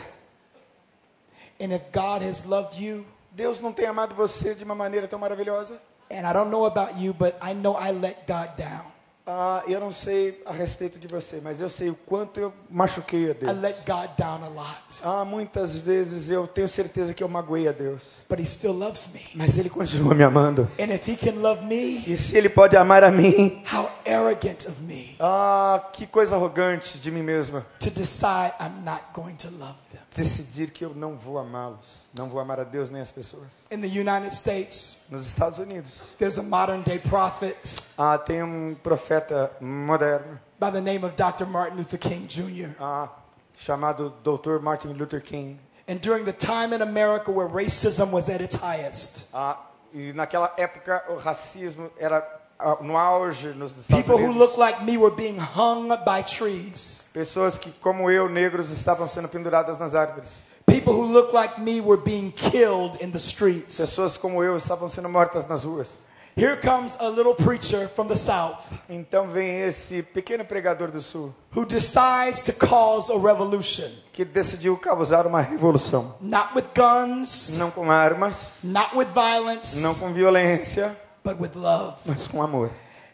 And if God has loved you, Deus não tem amado você de uma maneira tão maravilhosa? and I don't know about you, but I know I let God down. Ah, eu não sei a respeito de você, mas eu sei o quanto eu machuquei a I Deus. let God down a lot. Ah, muitas vezes eu tenho certeza que eu magoei a Deus, But He still loves me. mas Ele continua me amando. And if He can love me, E se Ele pode amar a mim, how arrogant of me ah, que coisa arrogante de mim mesma. to decide I'm not going to love them. Decidir que eu não vou amá-los, não vou amar a Deus nem as pessoas. In the United States, Nos Estados Unidos, there's a modern day prophet ah, tem um profeta moderno by the name of Dr. Martin Luther King Jr. ah, chamado Dr. Martin Luther King. And during the time in America where racism was at its highest, Ah, e naquela época o racismo era ah, no auge nos Estados people who Unidos. looked like me were being hung by trees. Pessoas que, como eu, negros, estavam sendo penduradas nas árvores. People who looked like me were being killed in the streets. Pessoas como eu estavam sendo mortas nas ruas. Here comes a little preacher from the South Então vem esse pequeno pregador do sul who decides to cause a revolution. que decidiu causar uma revolução. Not with guns, Não com armas, not with violence, não com violência, but with love. mas com amor.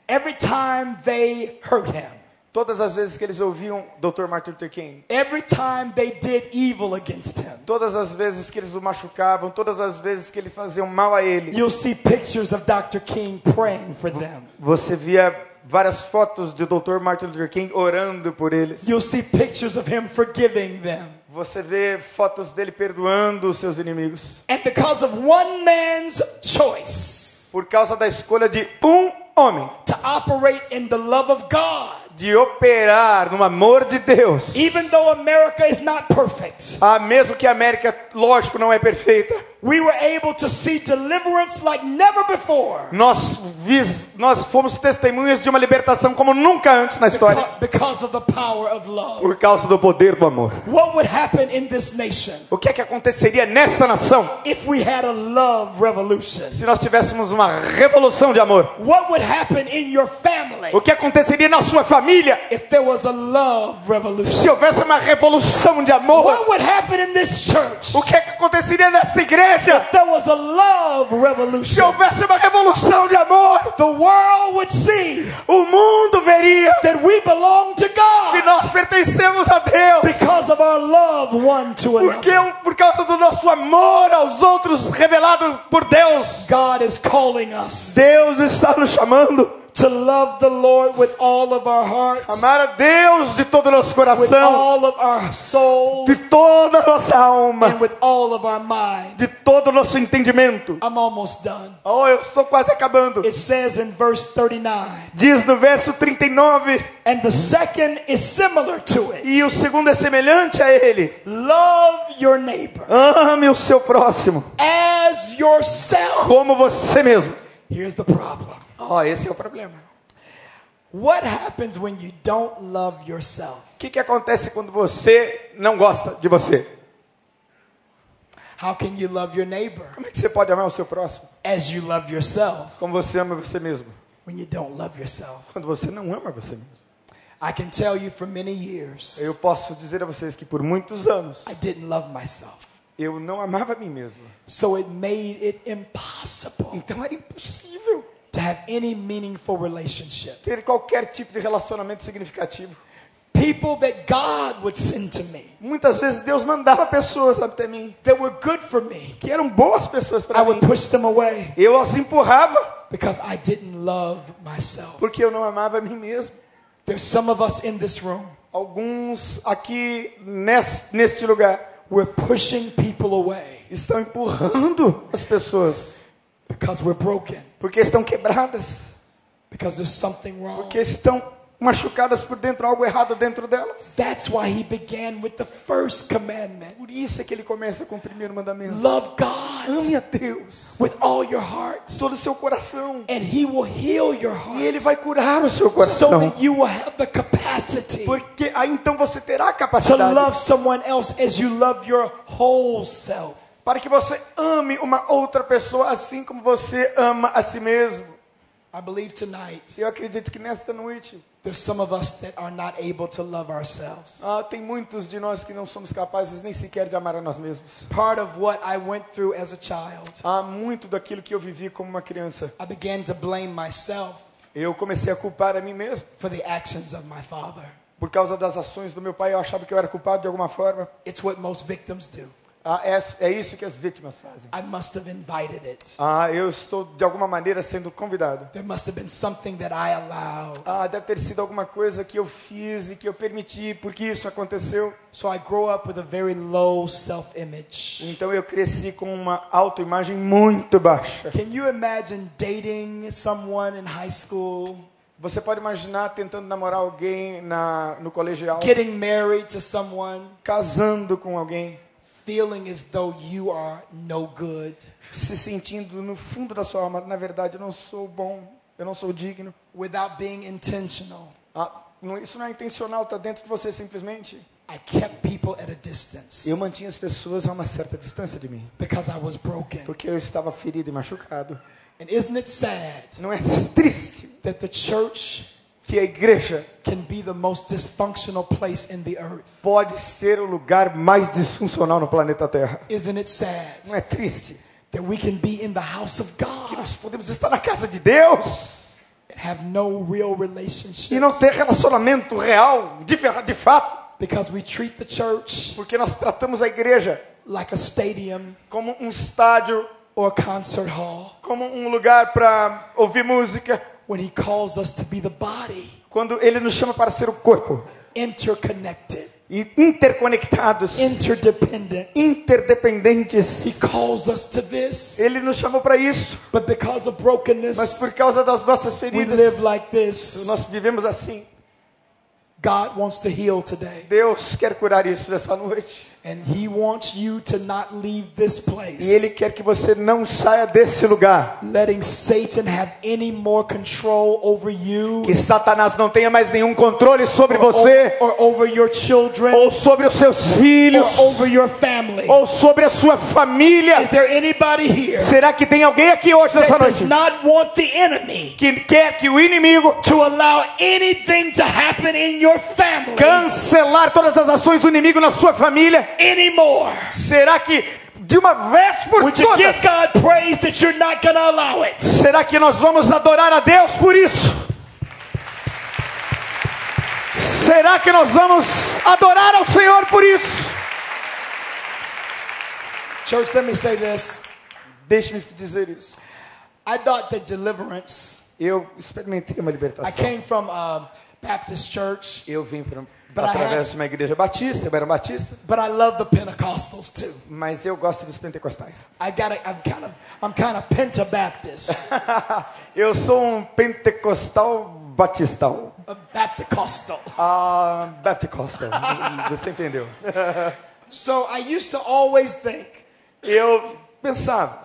Every time they hurt him, Todas as vezes que eles ouviam Dr. Martin Luther King, every time they did evil against him, todas as vezes que eles o machucavam, todas as vezes que eles faziam mal a ele, you'll see pictures of Dr. King praying for them. você via várias fotos de Dr. Martin Luther King orando por eles. You'll see pictures of him forgiving them. Você vê fotos dele perdoando os seus inimigos. And because of one man's choice Por causa da escolha de um homem to operate in the love of God, de operar no amor de Deus. even though America is not perfect, Ah, mesmo que a América, lógico, não é perfeita, we were able to see deliverance like never before. nós, vis, nós fomos testemunhas de uma libertação como nunca antes na história. Beca- Because of the power of love. Por causa do poder do amor. What would happen in this nation O que é que aconteceria nesta nação if we had a love revolution? se nós tivéssemos uma revolução de amor? What would happen in your family O que aconteceria na sua família if there was a love revolution? se houvesse uma revolução de amor? What would happen in this church O que é que aconteceria nessa igreja if there was a love se revolution? houvesse uma revolução de amor? The world would see O mundo veria that we belong to que nós pertencemos a Deus. because of our love one to Porque por causa do nosso amor aos outros revelado por Deus, God is calling us Deus está nos chamando to love the Lord with all of our heart, amar a Deus de todo o nosso with coração, all of our soul, de toda a nossa and alma, with all of our mind. de todo o nosso entendimento. I'm almost done. Oh, eu estou quase acabando. It says in verse 39, Diz no verso 39, and the second is similar to it. e o segundo é semelhante a ele: Love your neighbor ame o seu próximo as yourself. como você mesmo. Here's the problem. Oh, esse é o problema. What happens when you don't love yourself? O que, que acontece quando você não gosta de você? How can you love your neighbor Como é que você pode amar o seu próximo? as you love yourself Como você ama você mesmo? when you don't love yourself? Quando você não ama você mesmo. I can tell you for many years, Eu posso dizer a vocês que por muitos anos I didn't love myself. eu não amava a mim mesmo. So it made it impossible Então era impossível to have any meaningful relationship. ter qualquer tipo de relacionamento significativo. People that God would send to me Muitas vezes Deus mandava pessoas até mim that were good for me, que eram boas pessoas I para mim. would push them away Eu as empurrava because I didn't love myself. porque eu não amava a mim mesmo. There's some of us in this room, Alguns aqui neste, neste lugar we're pushing people away estão empurrando as pessoas because we're broken, porque estão quebradas, because there's something wrong. porque estão machucadas por dentro, algo errado dentro delas. That's why he began with the first commandment. Por isso é que ele começa com o primeiro mandamento. Love God Ame a Deus with all your heart, todo o seu coração and he will heal your e heart ele vai curar o seu so coração. that you will have the capacity Porque aí então você terá a to capacidade love someone else as you love your whole self. Para que você ame uma outra pessoa assim como você ama a si mesmo. I believe tonight Eu acredito que nesta noite there's some of us that are not able to love ourselves. ah, tem muitos de nós que não somos capazes nem sequer de amar a nós mesmos. Part of what I went through as a child, Há muito daquilo que eu vivi como uma criança. I began to blame myself Eu comecei a culpar a mim mesmo for the actions of my father. por causa das ações do meu pai. Eu achava que eu era culpado de alguma forma. It's what most victims do. Ah, é, é isso que as vítimas fazem. I must have invited it. Ah, eu estou de alguma maneira sendo convidado. There must have been something that I allowed. Ah, deve ter sido alguma coisa que eu fiz e que eu permiti porque isso aconteceu. So I grow up with a very low self image. Então eu cresci com uma autoimagem muito baixa. Can you imagine dating someone in high school, Você pode imaginar tentando namorar alguém na, no colegial, getting married to someone, casando com alguém, feeling as though you are no good? se sentindo no fundo da sua alma, na verdade eu não sou bom, eu não sou digno. without being intentional. Ah, não- isso não é intencional, está dentro de você simplesmente. I kept people at a distance Eu mantinha as pessoas a uma certa distância de mim, because I was broken. porque eu estava ferido e machucado. And isn't it sad Não é (laughs) triste that the church que a igreja can be the most dysfunctional place in the earth? pode ser o lugar mais disfuncional no planeta Terra? Isn't it sad Não é triste that we can be in the house of que God nós podemos estar na casa de Deus and have no real e relationship não ter relacionamento real, de, de fato, because we treat the church porque nós tratamos a igreja like a stadium como um estádio, or a concert hall como um lugar para ouvir música, when He calls us to be the body, quando Ele nos chama para ser o corpo, interconnected, interconectados, interdependent. He interdependentes. calls us to this, Ele nos chamou para isso, but because of mas brokenness, por causa das nossas we feridas, live like this. nós vivemos assim. God wants to heal today. Deus quer curar isso nessa noite. And He wants you to not leave this place, E Ele quer que você não saia desse lugar. letting Satan have any more control over you Que Satanás não tenha mais nenhum controle sobre você, or, or over your children ou sobre os seus filhos, or over your family. ou sobre a sua família. Is there anybody here Será que tem alguém aqui hoje nessa that does noite not want the enemy que quer que o inimigo to allow anything to happen in your family cancelar todas as ações do inimigo na sua família? Anymore? Será que de uma vez por Would you give todas, God praise that you're not going to allow it? será que nós vamos adorar a Deus por isso? Será que nós vamos adorar ao Senhor por isso? Church, let me say this. Deixe-me dizer isso. I thought that deliverance, Eu experimentei uma I libertação. came from a Baptist church, Eu vim I através had- de uma igreja batista, eu era um batista, but I love the Pentecostals too. mas eu gosto dos pentecostais. I got to I'm kind of I'm kind of Pentabaptist, (laughs) eu sou um pentecostal batistal. a Baptist-costal. Ah, Bapticostal. (laughs) Você entendeu? (laughs) So I used to always think Eu pensava,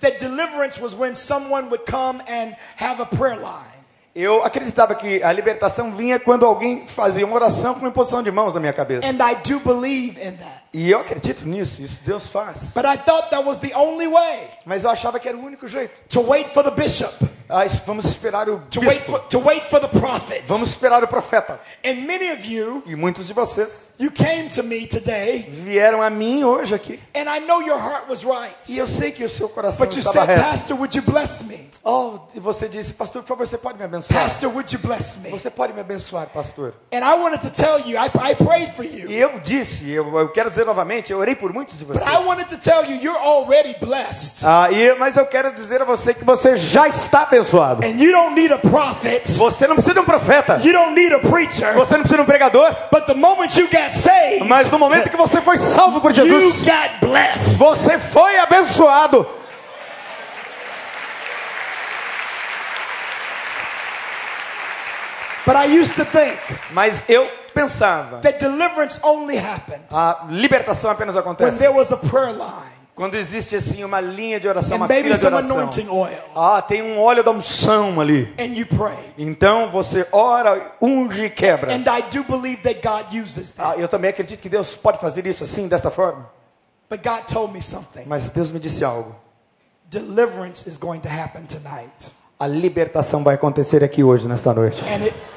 that deliverance was when someone would come and have a prayer line. Eu acreditava que a libertação vinha quando alguém fazia uma oração com uma imposição de mãos na minha cabeça. And I do believe in that. E eu acredito nisso, isso Deus faz. But I thought that was the only way Mas eu achava que era o único jeito. to wait for the bishop, Ah, vamos esperar o to wait for, to wait for the prophet. Vamos esperar o profeta. And many of you, E muitos de vocês you came to me today, vieram a mim hoje aqui. and I know your heart was right. E eu sei que o seu coração But you estava said, reto. Pastor, would you bless me? Oh, e você disse, pastor, por favor, você pode me abençoar? Pastor, would you bless me? Você pode me abençoar, pastor? And I wanted to tell you, I, I prayed for you. E eu disse, eu, eu quero dizer novamente, eu orei por muitos de But vocês. I wanted to tell you, you're already blessed. Ah, e, mas eu quero dizer a você que você já está abençoado. And you don't need a prophet. Você não precisa de um profeta. You don't need a preacher. Você não precisa de um pregador. But the moment you got saved, Mas no momento que você foi salvo por you Jesus, got blessed. você foi abençoado. But I used to think Mas eu pensava, that deliverance only happened a libertação apenas when acontece there was a prayer line quando existe assim uma linha de oração, and uma maybe fila de some oração. anointing oil, Ah, tem um óleo da unção ali. and you pray. Então você ora, unge e quebra. And I do believe that God uses Ah, that. eu também acredito que Deus pode fazer isso assim, desta forma. But God told me something. Mas Deus me disse algo. Deliverance is going to happen tonight. A libertação vai acontecer aqui hoje, nesta noite.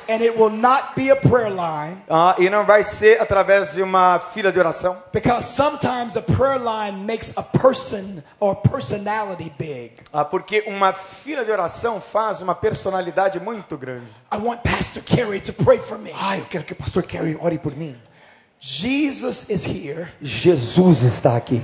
And it will not be a prayer line Ah, e não vai ser através de uma fila de oração. because sometimes a prayer line makes a person or personality big. Ah, porque uma fila de oração faz uma personalidade muito grande. I want Pastor Kerry to pray for me. Ah, eu quero que o pastor Kerry ore por mim. Jesus is here Jesus está aqui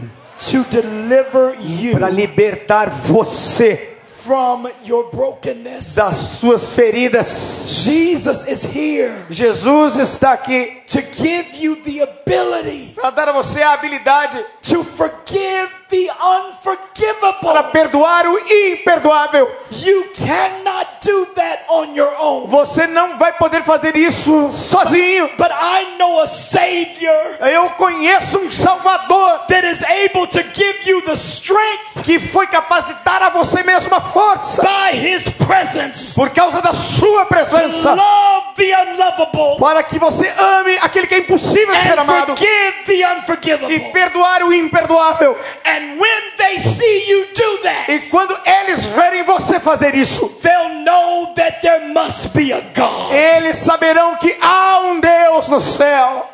to deliver you para libertar você from your brokenness. das suas feridas. Jesus is here Jesus está aqui to give you the ability para dar a você a habilidade to forgive the para unforgivable. perdoar o imperdoável. You cannot do that on your own. Você não vai poder fazer isso sozinho. But I know a Savior Eu conheço um Salvador that is able to give you the strength que foi capaz de dar a você mesmo a força by His presence por causa da sua to presença love the unlovable para que você ame aquele que é impossível de ser amado forgive the e unforgivable. perdoar o imperdoável. And when they see you do that, E quando eles verem você fazer isso, they'll know that there must be a God. eles saberão que há um Deus no céu.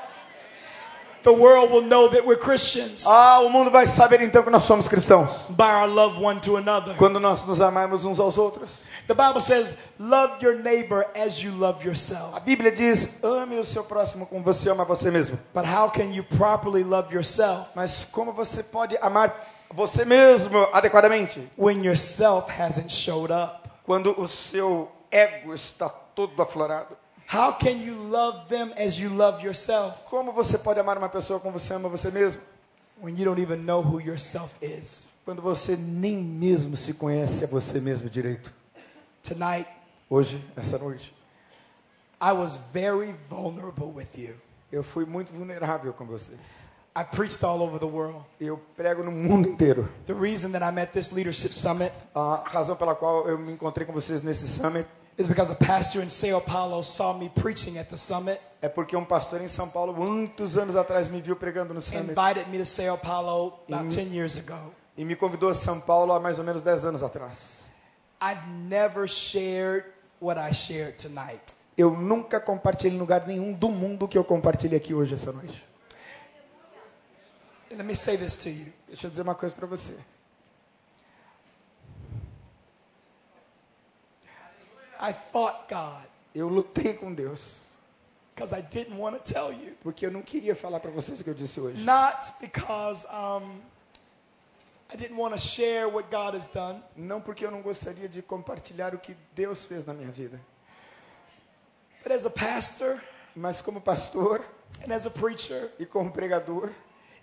The world will know that we're Christians Ah, o mundo vai saber então que nós somos cristãos by our love one to another. quando nós nos amarmos uns aos outros. The Bible says, Love your neighbor as you love yourself. A Bíblia diz: ame o seu próximo como você ama você mesmo. But how can you properly love yourself Mas como você pode amar você mesmo adequadamente when yourself hasn't showed up? quando o seu ego está todo aflorado? How can you love them as you love yourself Como você pode amar uma pessoa como você ama você mesmo when you don't even know who yourself is? quando você nem mesmo se conhece a você mesmo direito? Tonight, Hoje, essa noite, I was very vulnerable with you. eu fui muito vulnerável com vocês. I preached all over the world. Eu prego no mundo inteiro. The reason that I'm at this leadership summit A razão pela qual eu me encontrei com vocês nesse summit is because a pastor in Sao Paulo saw me preaching at the summit, é porque um pastor em São Paulo, muitos anos atrás, me viu pregando no summit invited me to Sao Paulo about In- 10 years ago. e me convidou a São Paulo há mais ou menos 10 anos atrás. I've never shared what I shared tonight. Eu nunca compartilhei em lugar nenhum do mundo que eu compartilhei aqui hoje, essa noite. Let me say this to you. Deixa eu dizer uma coisa para você. I fought God Eu lutei com Deus, because I didn't want to tell you. porque eu não queria falar para vocês o que eu disse hoje. Not because um, Não porque eu não gostaria de compartilhar o que Deus fez na minha vida, but as a pastor mas como pastor and as a preacher, e como pregador,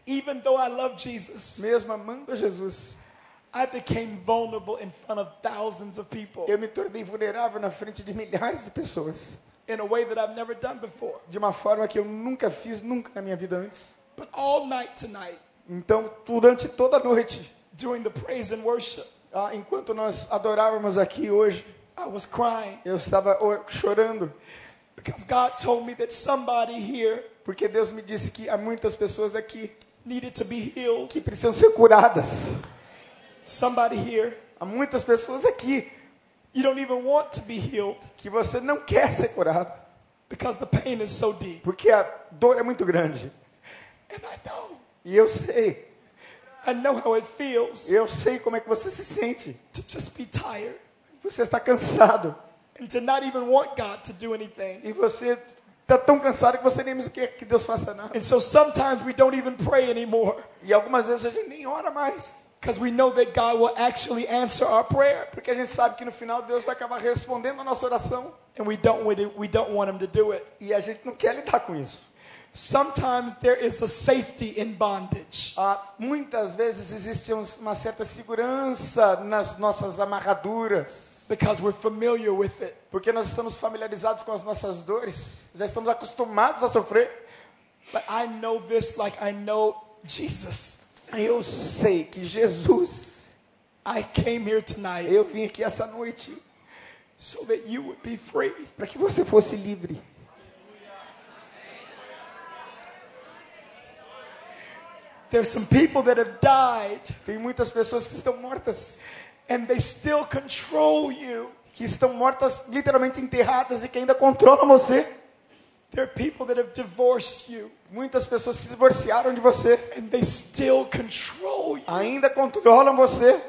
even though I love Jesus, mesmo amando a Jesus, I became vulnerable in front of thousands of people eu me tornei vulnerável na frente de milhares de pessoas, in a way that I've never done before. de uma forma que eu nunca fiz nunca na minha vida antes. But all night tonight, Então, durante toda a noite, during the praise and worship, ah, enquanto nós adorávamos aqui hoje, I was crying Eu estava or- chorando, because God told me that somebody here porque Deus me disse que há muitas pessoas aqui needed to be healed. que precisam ser curadas. Somebody here, Há muitas pessoas aqui you don't even want to be healed que você não quer ser curado, because the pain is so deep. porque a dor é muito grande. And I know, E eu sei, I know how it feels eu sei como é que você se sente. to just be tired Você está cansado and to not even want God to do anything. e você está tão cansado que você nem mesmo quer que Deus faça nada. And so sometimes we don't even pray anymore E algumas vezes a gente nem ora mais, because we know that God will actually answer our prayer porque a gente sabe que no final Deus vai acabar respondendo a nossa oração and we don't we don't want him to do it. e a gente não quer lidar com isso. Sometimes there is a safety in bondage. Ah, muitas vezes existe um- uma certa segurança nas nossas amarraduras, because we're familiar with it. porque nós estamos familiarizados com as nossas dores, já estamos acostumados a sofrer. But I know this like I know Jesus. Eu sei que Jesus, I came here tonight eu vim aqui essa noite so that you would be free. para que você fosse livre. There's some people that have died Tem muitas pessoas que estão mortas, and they still control you. que estão mortas literalmente enterradas e que ainda controlam você. There are people that have divorced you Muitas pessoas se divorciaram de você, and they still control you. ainda controlam você.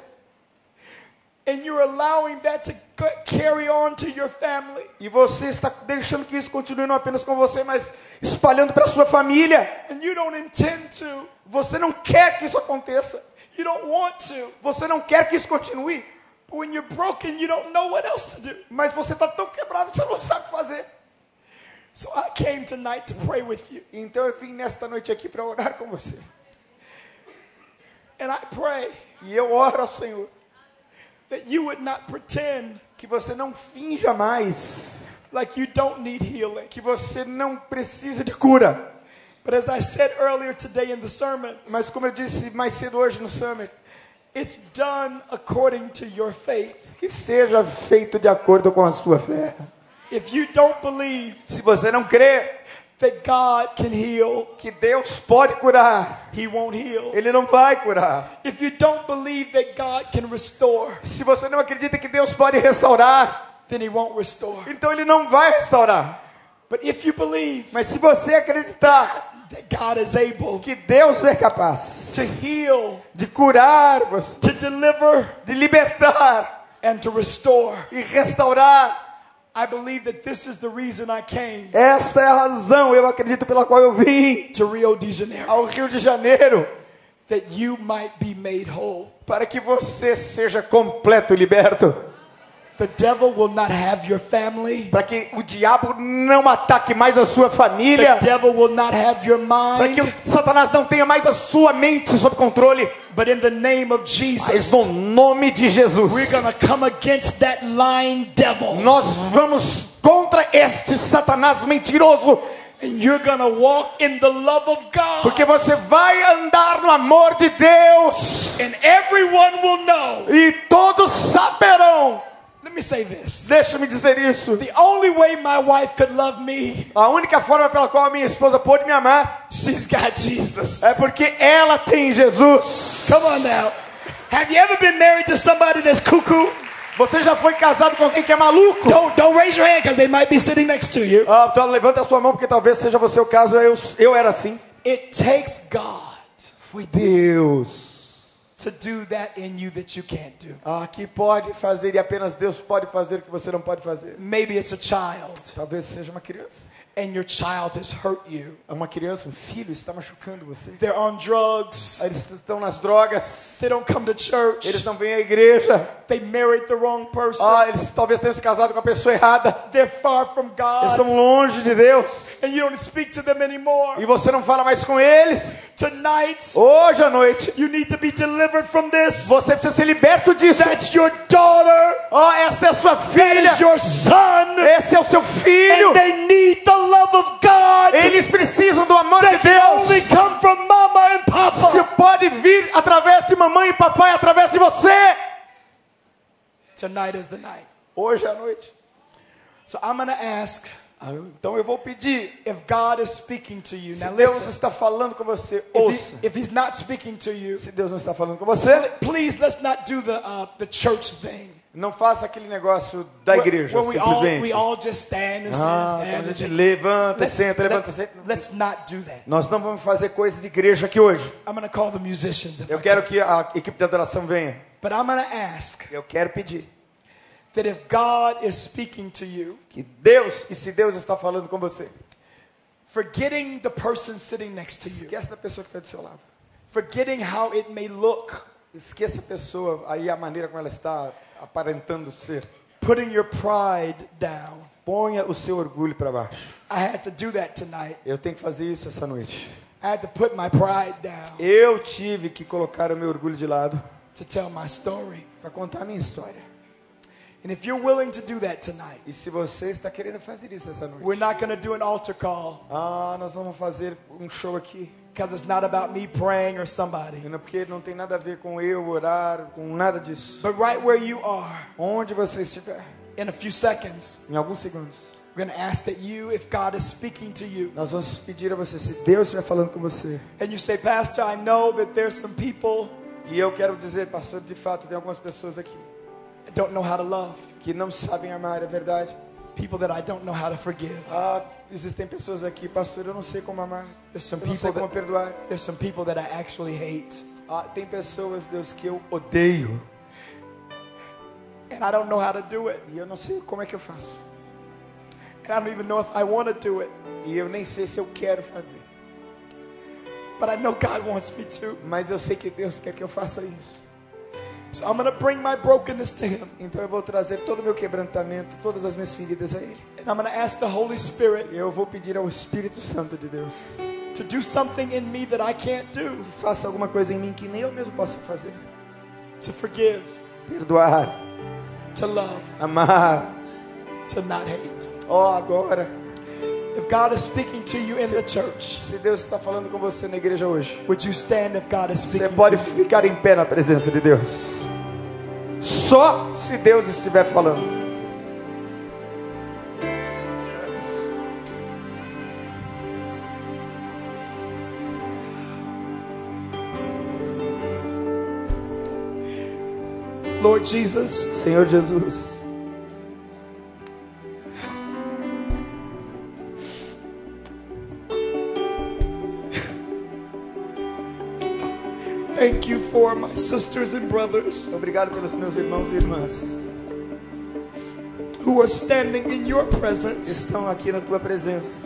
E você está deixando que isso continue não apenas com você, mas espalhando para sua família. And you don't intend to. Você não quer que isso aconteça. You don't want to. Você não quer que isso continue. But when you're broken, you don't know what else to do. Mas você está tão quebrado que você não sabe o que fazer. So I came tonight to pray with you. Então eu vim nesta noite aqui para orar com você. And I pray E eu oro ao Senhor that you would not pretend que você não finja mais, like you don't need healing. que você não precisa de cura. But as I said earlier today in the sermon, Mas como eu disse mais cedo hoje no Summit, it's done according to your faith. que seja feito de acordo com a sua fé. If you don't believe Se você não crê that God can heal, que Deus pode curar, He won't heal. Ele não vai curar. If you don't believe that God can restore, Se você não acredita que Deus pode restaurar, then He won't restore. então Ele não vai restaurar. But if you believe Mas se você acreditar that God is able que Deus é capaz to heal, de curar você, to deliver, de libertar and to restore, e restaurar, I believe that this is the reason I came esta é a razão, eu acredito, pela qual eu vim to Rio de Janeiro, ao Rio de Janeiro, that you might be made whole. para que você seja completo e liberto. The devil will not have your family. Para que o diabo não ataque mais a sua família. The devil will not have your Para que o Satanás não tenha mais a sua mente sob controle. But in the name of Mas Jesus, no nome de Jesus, we're to come against that lying devil. nós vamos contra este Satanás mentiroso. And you're to walk in the love of God. Porque você vai andar no amor de Deus. And everyone will know. E todos saberão. Let me say this. Deixa-me dizer isso. The only way my wife could love me, A única forma pela qual minha esposa pôde me amar she's got Jesus. é porque ela tem Jesus. Come on now. Have you ever been married to somebody that's cuckoo? Você já foi casado com alguém que é maluco? Don't don't raise your hand because they might be sitting next to you. Ah, então levanta a sua mão porque talvez seja você o caso. Eu, eu era assim. It takes God Foi Deus. To do that in you that you can't do. Ah, que pode fazer e apenas Deus pode fazer o que você não pode fazer. Maybe it's a child Talvez seja uma criança. And your child has hurt you. Uma criança, um filho está machucando você. They're on drugs. Eles estão nas drogas. They don't come to church. Eles não vêm à igreja. They married the wrong person. Ah, eles talvez tenham se casado com a pessoa errada. They're far from Eles God. estão longe de Deus. And you don't speak to them anymore. E você não fala mais com eles. Tonight, Hoje à noite, you need to be delivered from this. você precisa ser liberto disso. That's your daughter. Oh, esta é a sua filha. That is your son. Esse é o seu filho. And they need the. Eles precisam do amor de Deus. come from mama and Isso papa. pode vir através de mamãe e papai, através de você. Tonight is the night. hoje à noite. So I'm to ask Então eu vou pedir, if God is speaking to you. se Deus listen. está falando com você, If, ouça. he- if he's not speaking to you, Se Deus não está falando com você, please let's not do the uh, the church thing. Não faça aquele negócio da Where- igreja, where we all, simplesmente. we all just stand Ah, and quando a stand. gente levanta, Let's, senta, levanta, let, senta. let's not do that. Nós não vamos fazer coisa de igreja aqui hoje. I'm going to call the musicians. If Eu quero que a equipe de adoração venha. But I'm ask Eu quero pedir that if God is speaking to you, que Deus, e se Deus está falando com você, forgetting the person sitting next to you, esqueça da pessoa que está do seu lado. forgetting how it may look, Esqueça a pessoa, aí a maneira como ela está aparentando ser. putting your pride down. Ponha o seu orgulho para baixo. I had to do that tonight. Eu tenho que fazer isso essa noite. I had to put my pride down Eu tive que colocar o meu orgulho de lado to tell my story. para contar a minha história. And if you're willing to do that tonight, E se você está querendo fazer isso essa noite, we're not going to do an altar call ah, nós vamos fazer um show aqui. Because it's not about me praying or somebody. Porque não tem nada a ver com eu orar, com nada disso. But right where you are, Onde você estiver, in a few seconds, em alguns segundos, we're going to ask that you, if God is speaking to you, nós vamos pedir a você, se Deus estiver falando com você. and you say, Pastor, I know that there's some people E eu quero dizer, pastor, de fato, tem algumas pessoas aqui don't know how to love, que não sabem amar, é verdade. People that I don't know how to forgive. Ah, existem pessoas aqui, pastor, eu não sei como amar. There's some Eu não sei people como that, perdoar. there's some people that I actually hate, Ah, tem pessoas, Deus, que eu odeio. and I don't know how to do it, E eu não sei como é que eu faço. and I don't even know if I want to do it, E eu nem sei se eu quero fazer. but I know God wants me to. Mas eu sei que Deus quer que eu faça isso. So I'm bring my brokenness to Him, Então eu vou trazer todo o meu quebrantamento, todas as minhas feridas a Ele. and I'm ask the Holy Spirit E eu vou pedir ao Espírito Santo de Deus to do something in me that I can't do, que faça alguma coisa em mim que nem eu mesmo posso fazer. to forgive, Perdoar, to love, amar. to not hate. Ó, agora, If God is speaking to you in the church, se Deus está falando com você na igreja hoje, would you stand if God is você speaking pode to you? ficar em pé na presença de Deus. Só se Deus estiver falando. Lord Jesus, Senhor Jesus, thank you for my sisters and brothers obrigado pelos meus irmãos e irmãs who are standing in your presence. estão aqui na tua presença.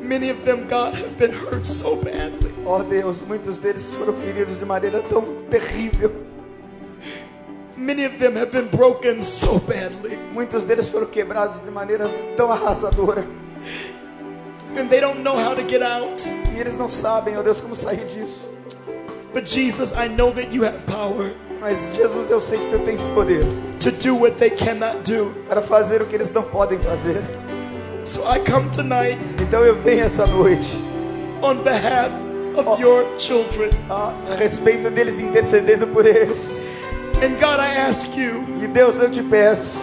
Many of them, God, have been hurt so badly. Ó Deus, muitos deles foram feridos de maneira tão terrível. Many of them have been broken so badly. Muitos deles foram quebrados de maneira tão arrasadora. And they don't know how to get out. E eles não sabem, ó Deus, como sair disso. But Jesus, I know that you have power Mas Jesus, eu sei que tu tens poder to do what they cannot do. para fazer o que eles não podem fazer. So I come tonight Então eu venho essa noite on behalf of your children. a, a respeito deles intercedendo por eles. And God, I ask you E Deus, eu te peço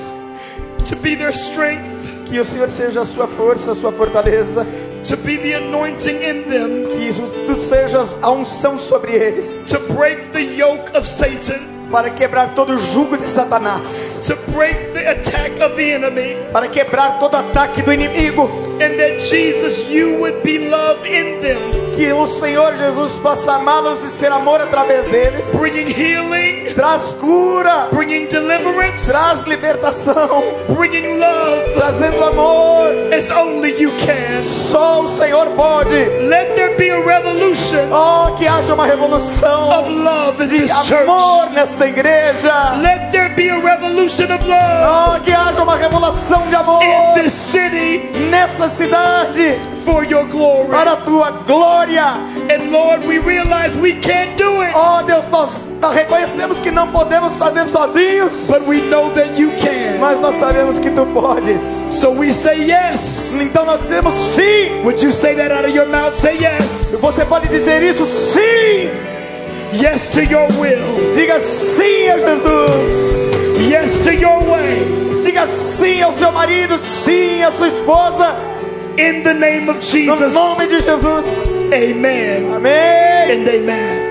to be their strength, que o Senhor seja a sua força, a sua fortaleza, to be the anointing in them, que tu sejas a unção sobre eles, to break the yoke of Satan, para quebrar todo o jugo de Satanás, to break the attack of the enemy, para quebrar todo ataque do inimigo, and that Jesus, you would be love in them, que o Senhor Jesus possa amá-los e ser amor através deles. bringing healing, Traz cura, bringing deliverance, traz libertação, bringing love trazendo amor. as only you can. Só o Senhor pode. Let there be a revolution Oh, que haja uma revolução of love in de this church. amor nesta igreja. Let there be a revolution of love Oh, que haja uma revelação de amor in this city nessa cidade for your glory. para a tua glória. And Lord, we realize we can't do it, Oh, Deus, nós nós reconhecemos que não podemos fazer sozinhos, but we know that you can. mas nós sabemos que tu podes. So we say yes. Então nós dizemos sim. Would you say that out of your mouth? Say yes. Você pode dizer isso sim. Yes to your will. Diga sim a Jesus. Yes to your way. Diga sim ao seu marido, sim à sua esposa. In the name of No Jesus. nome de Jesus. Amen Amém. and amen.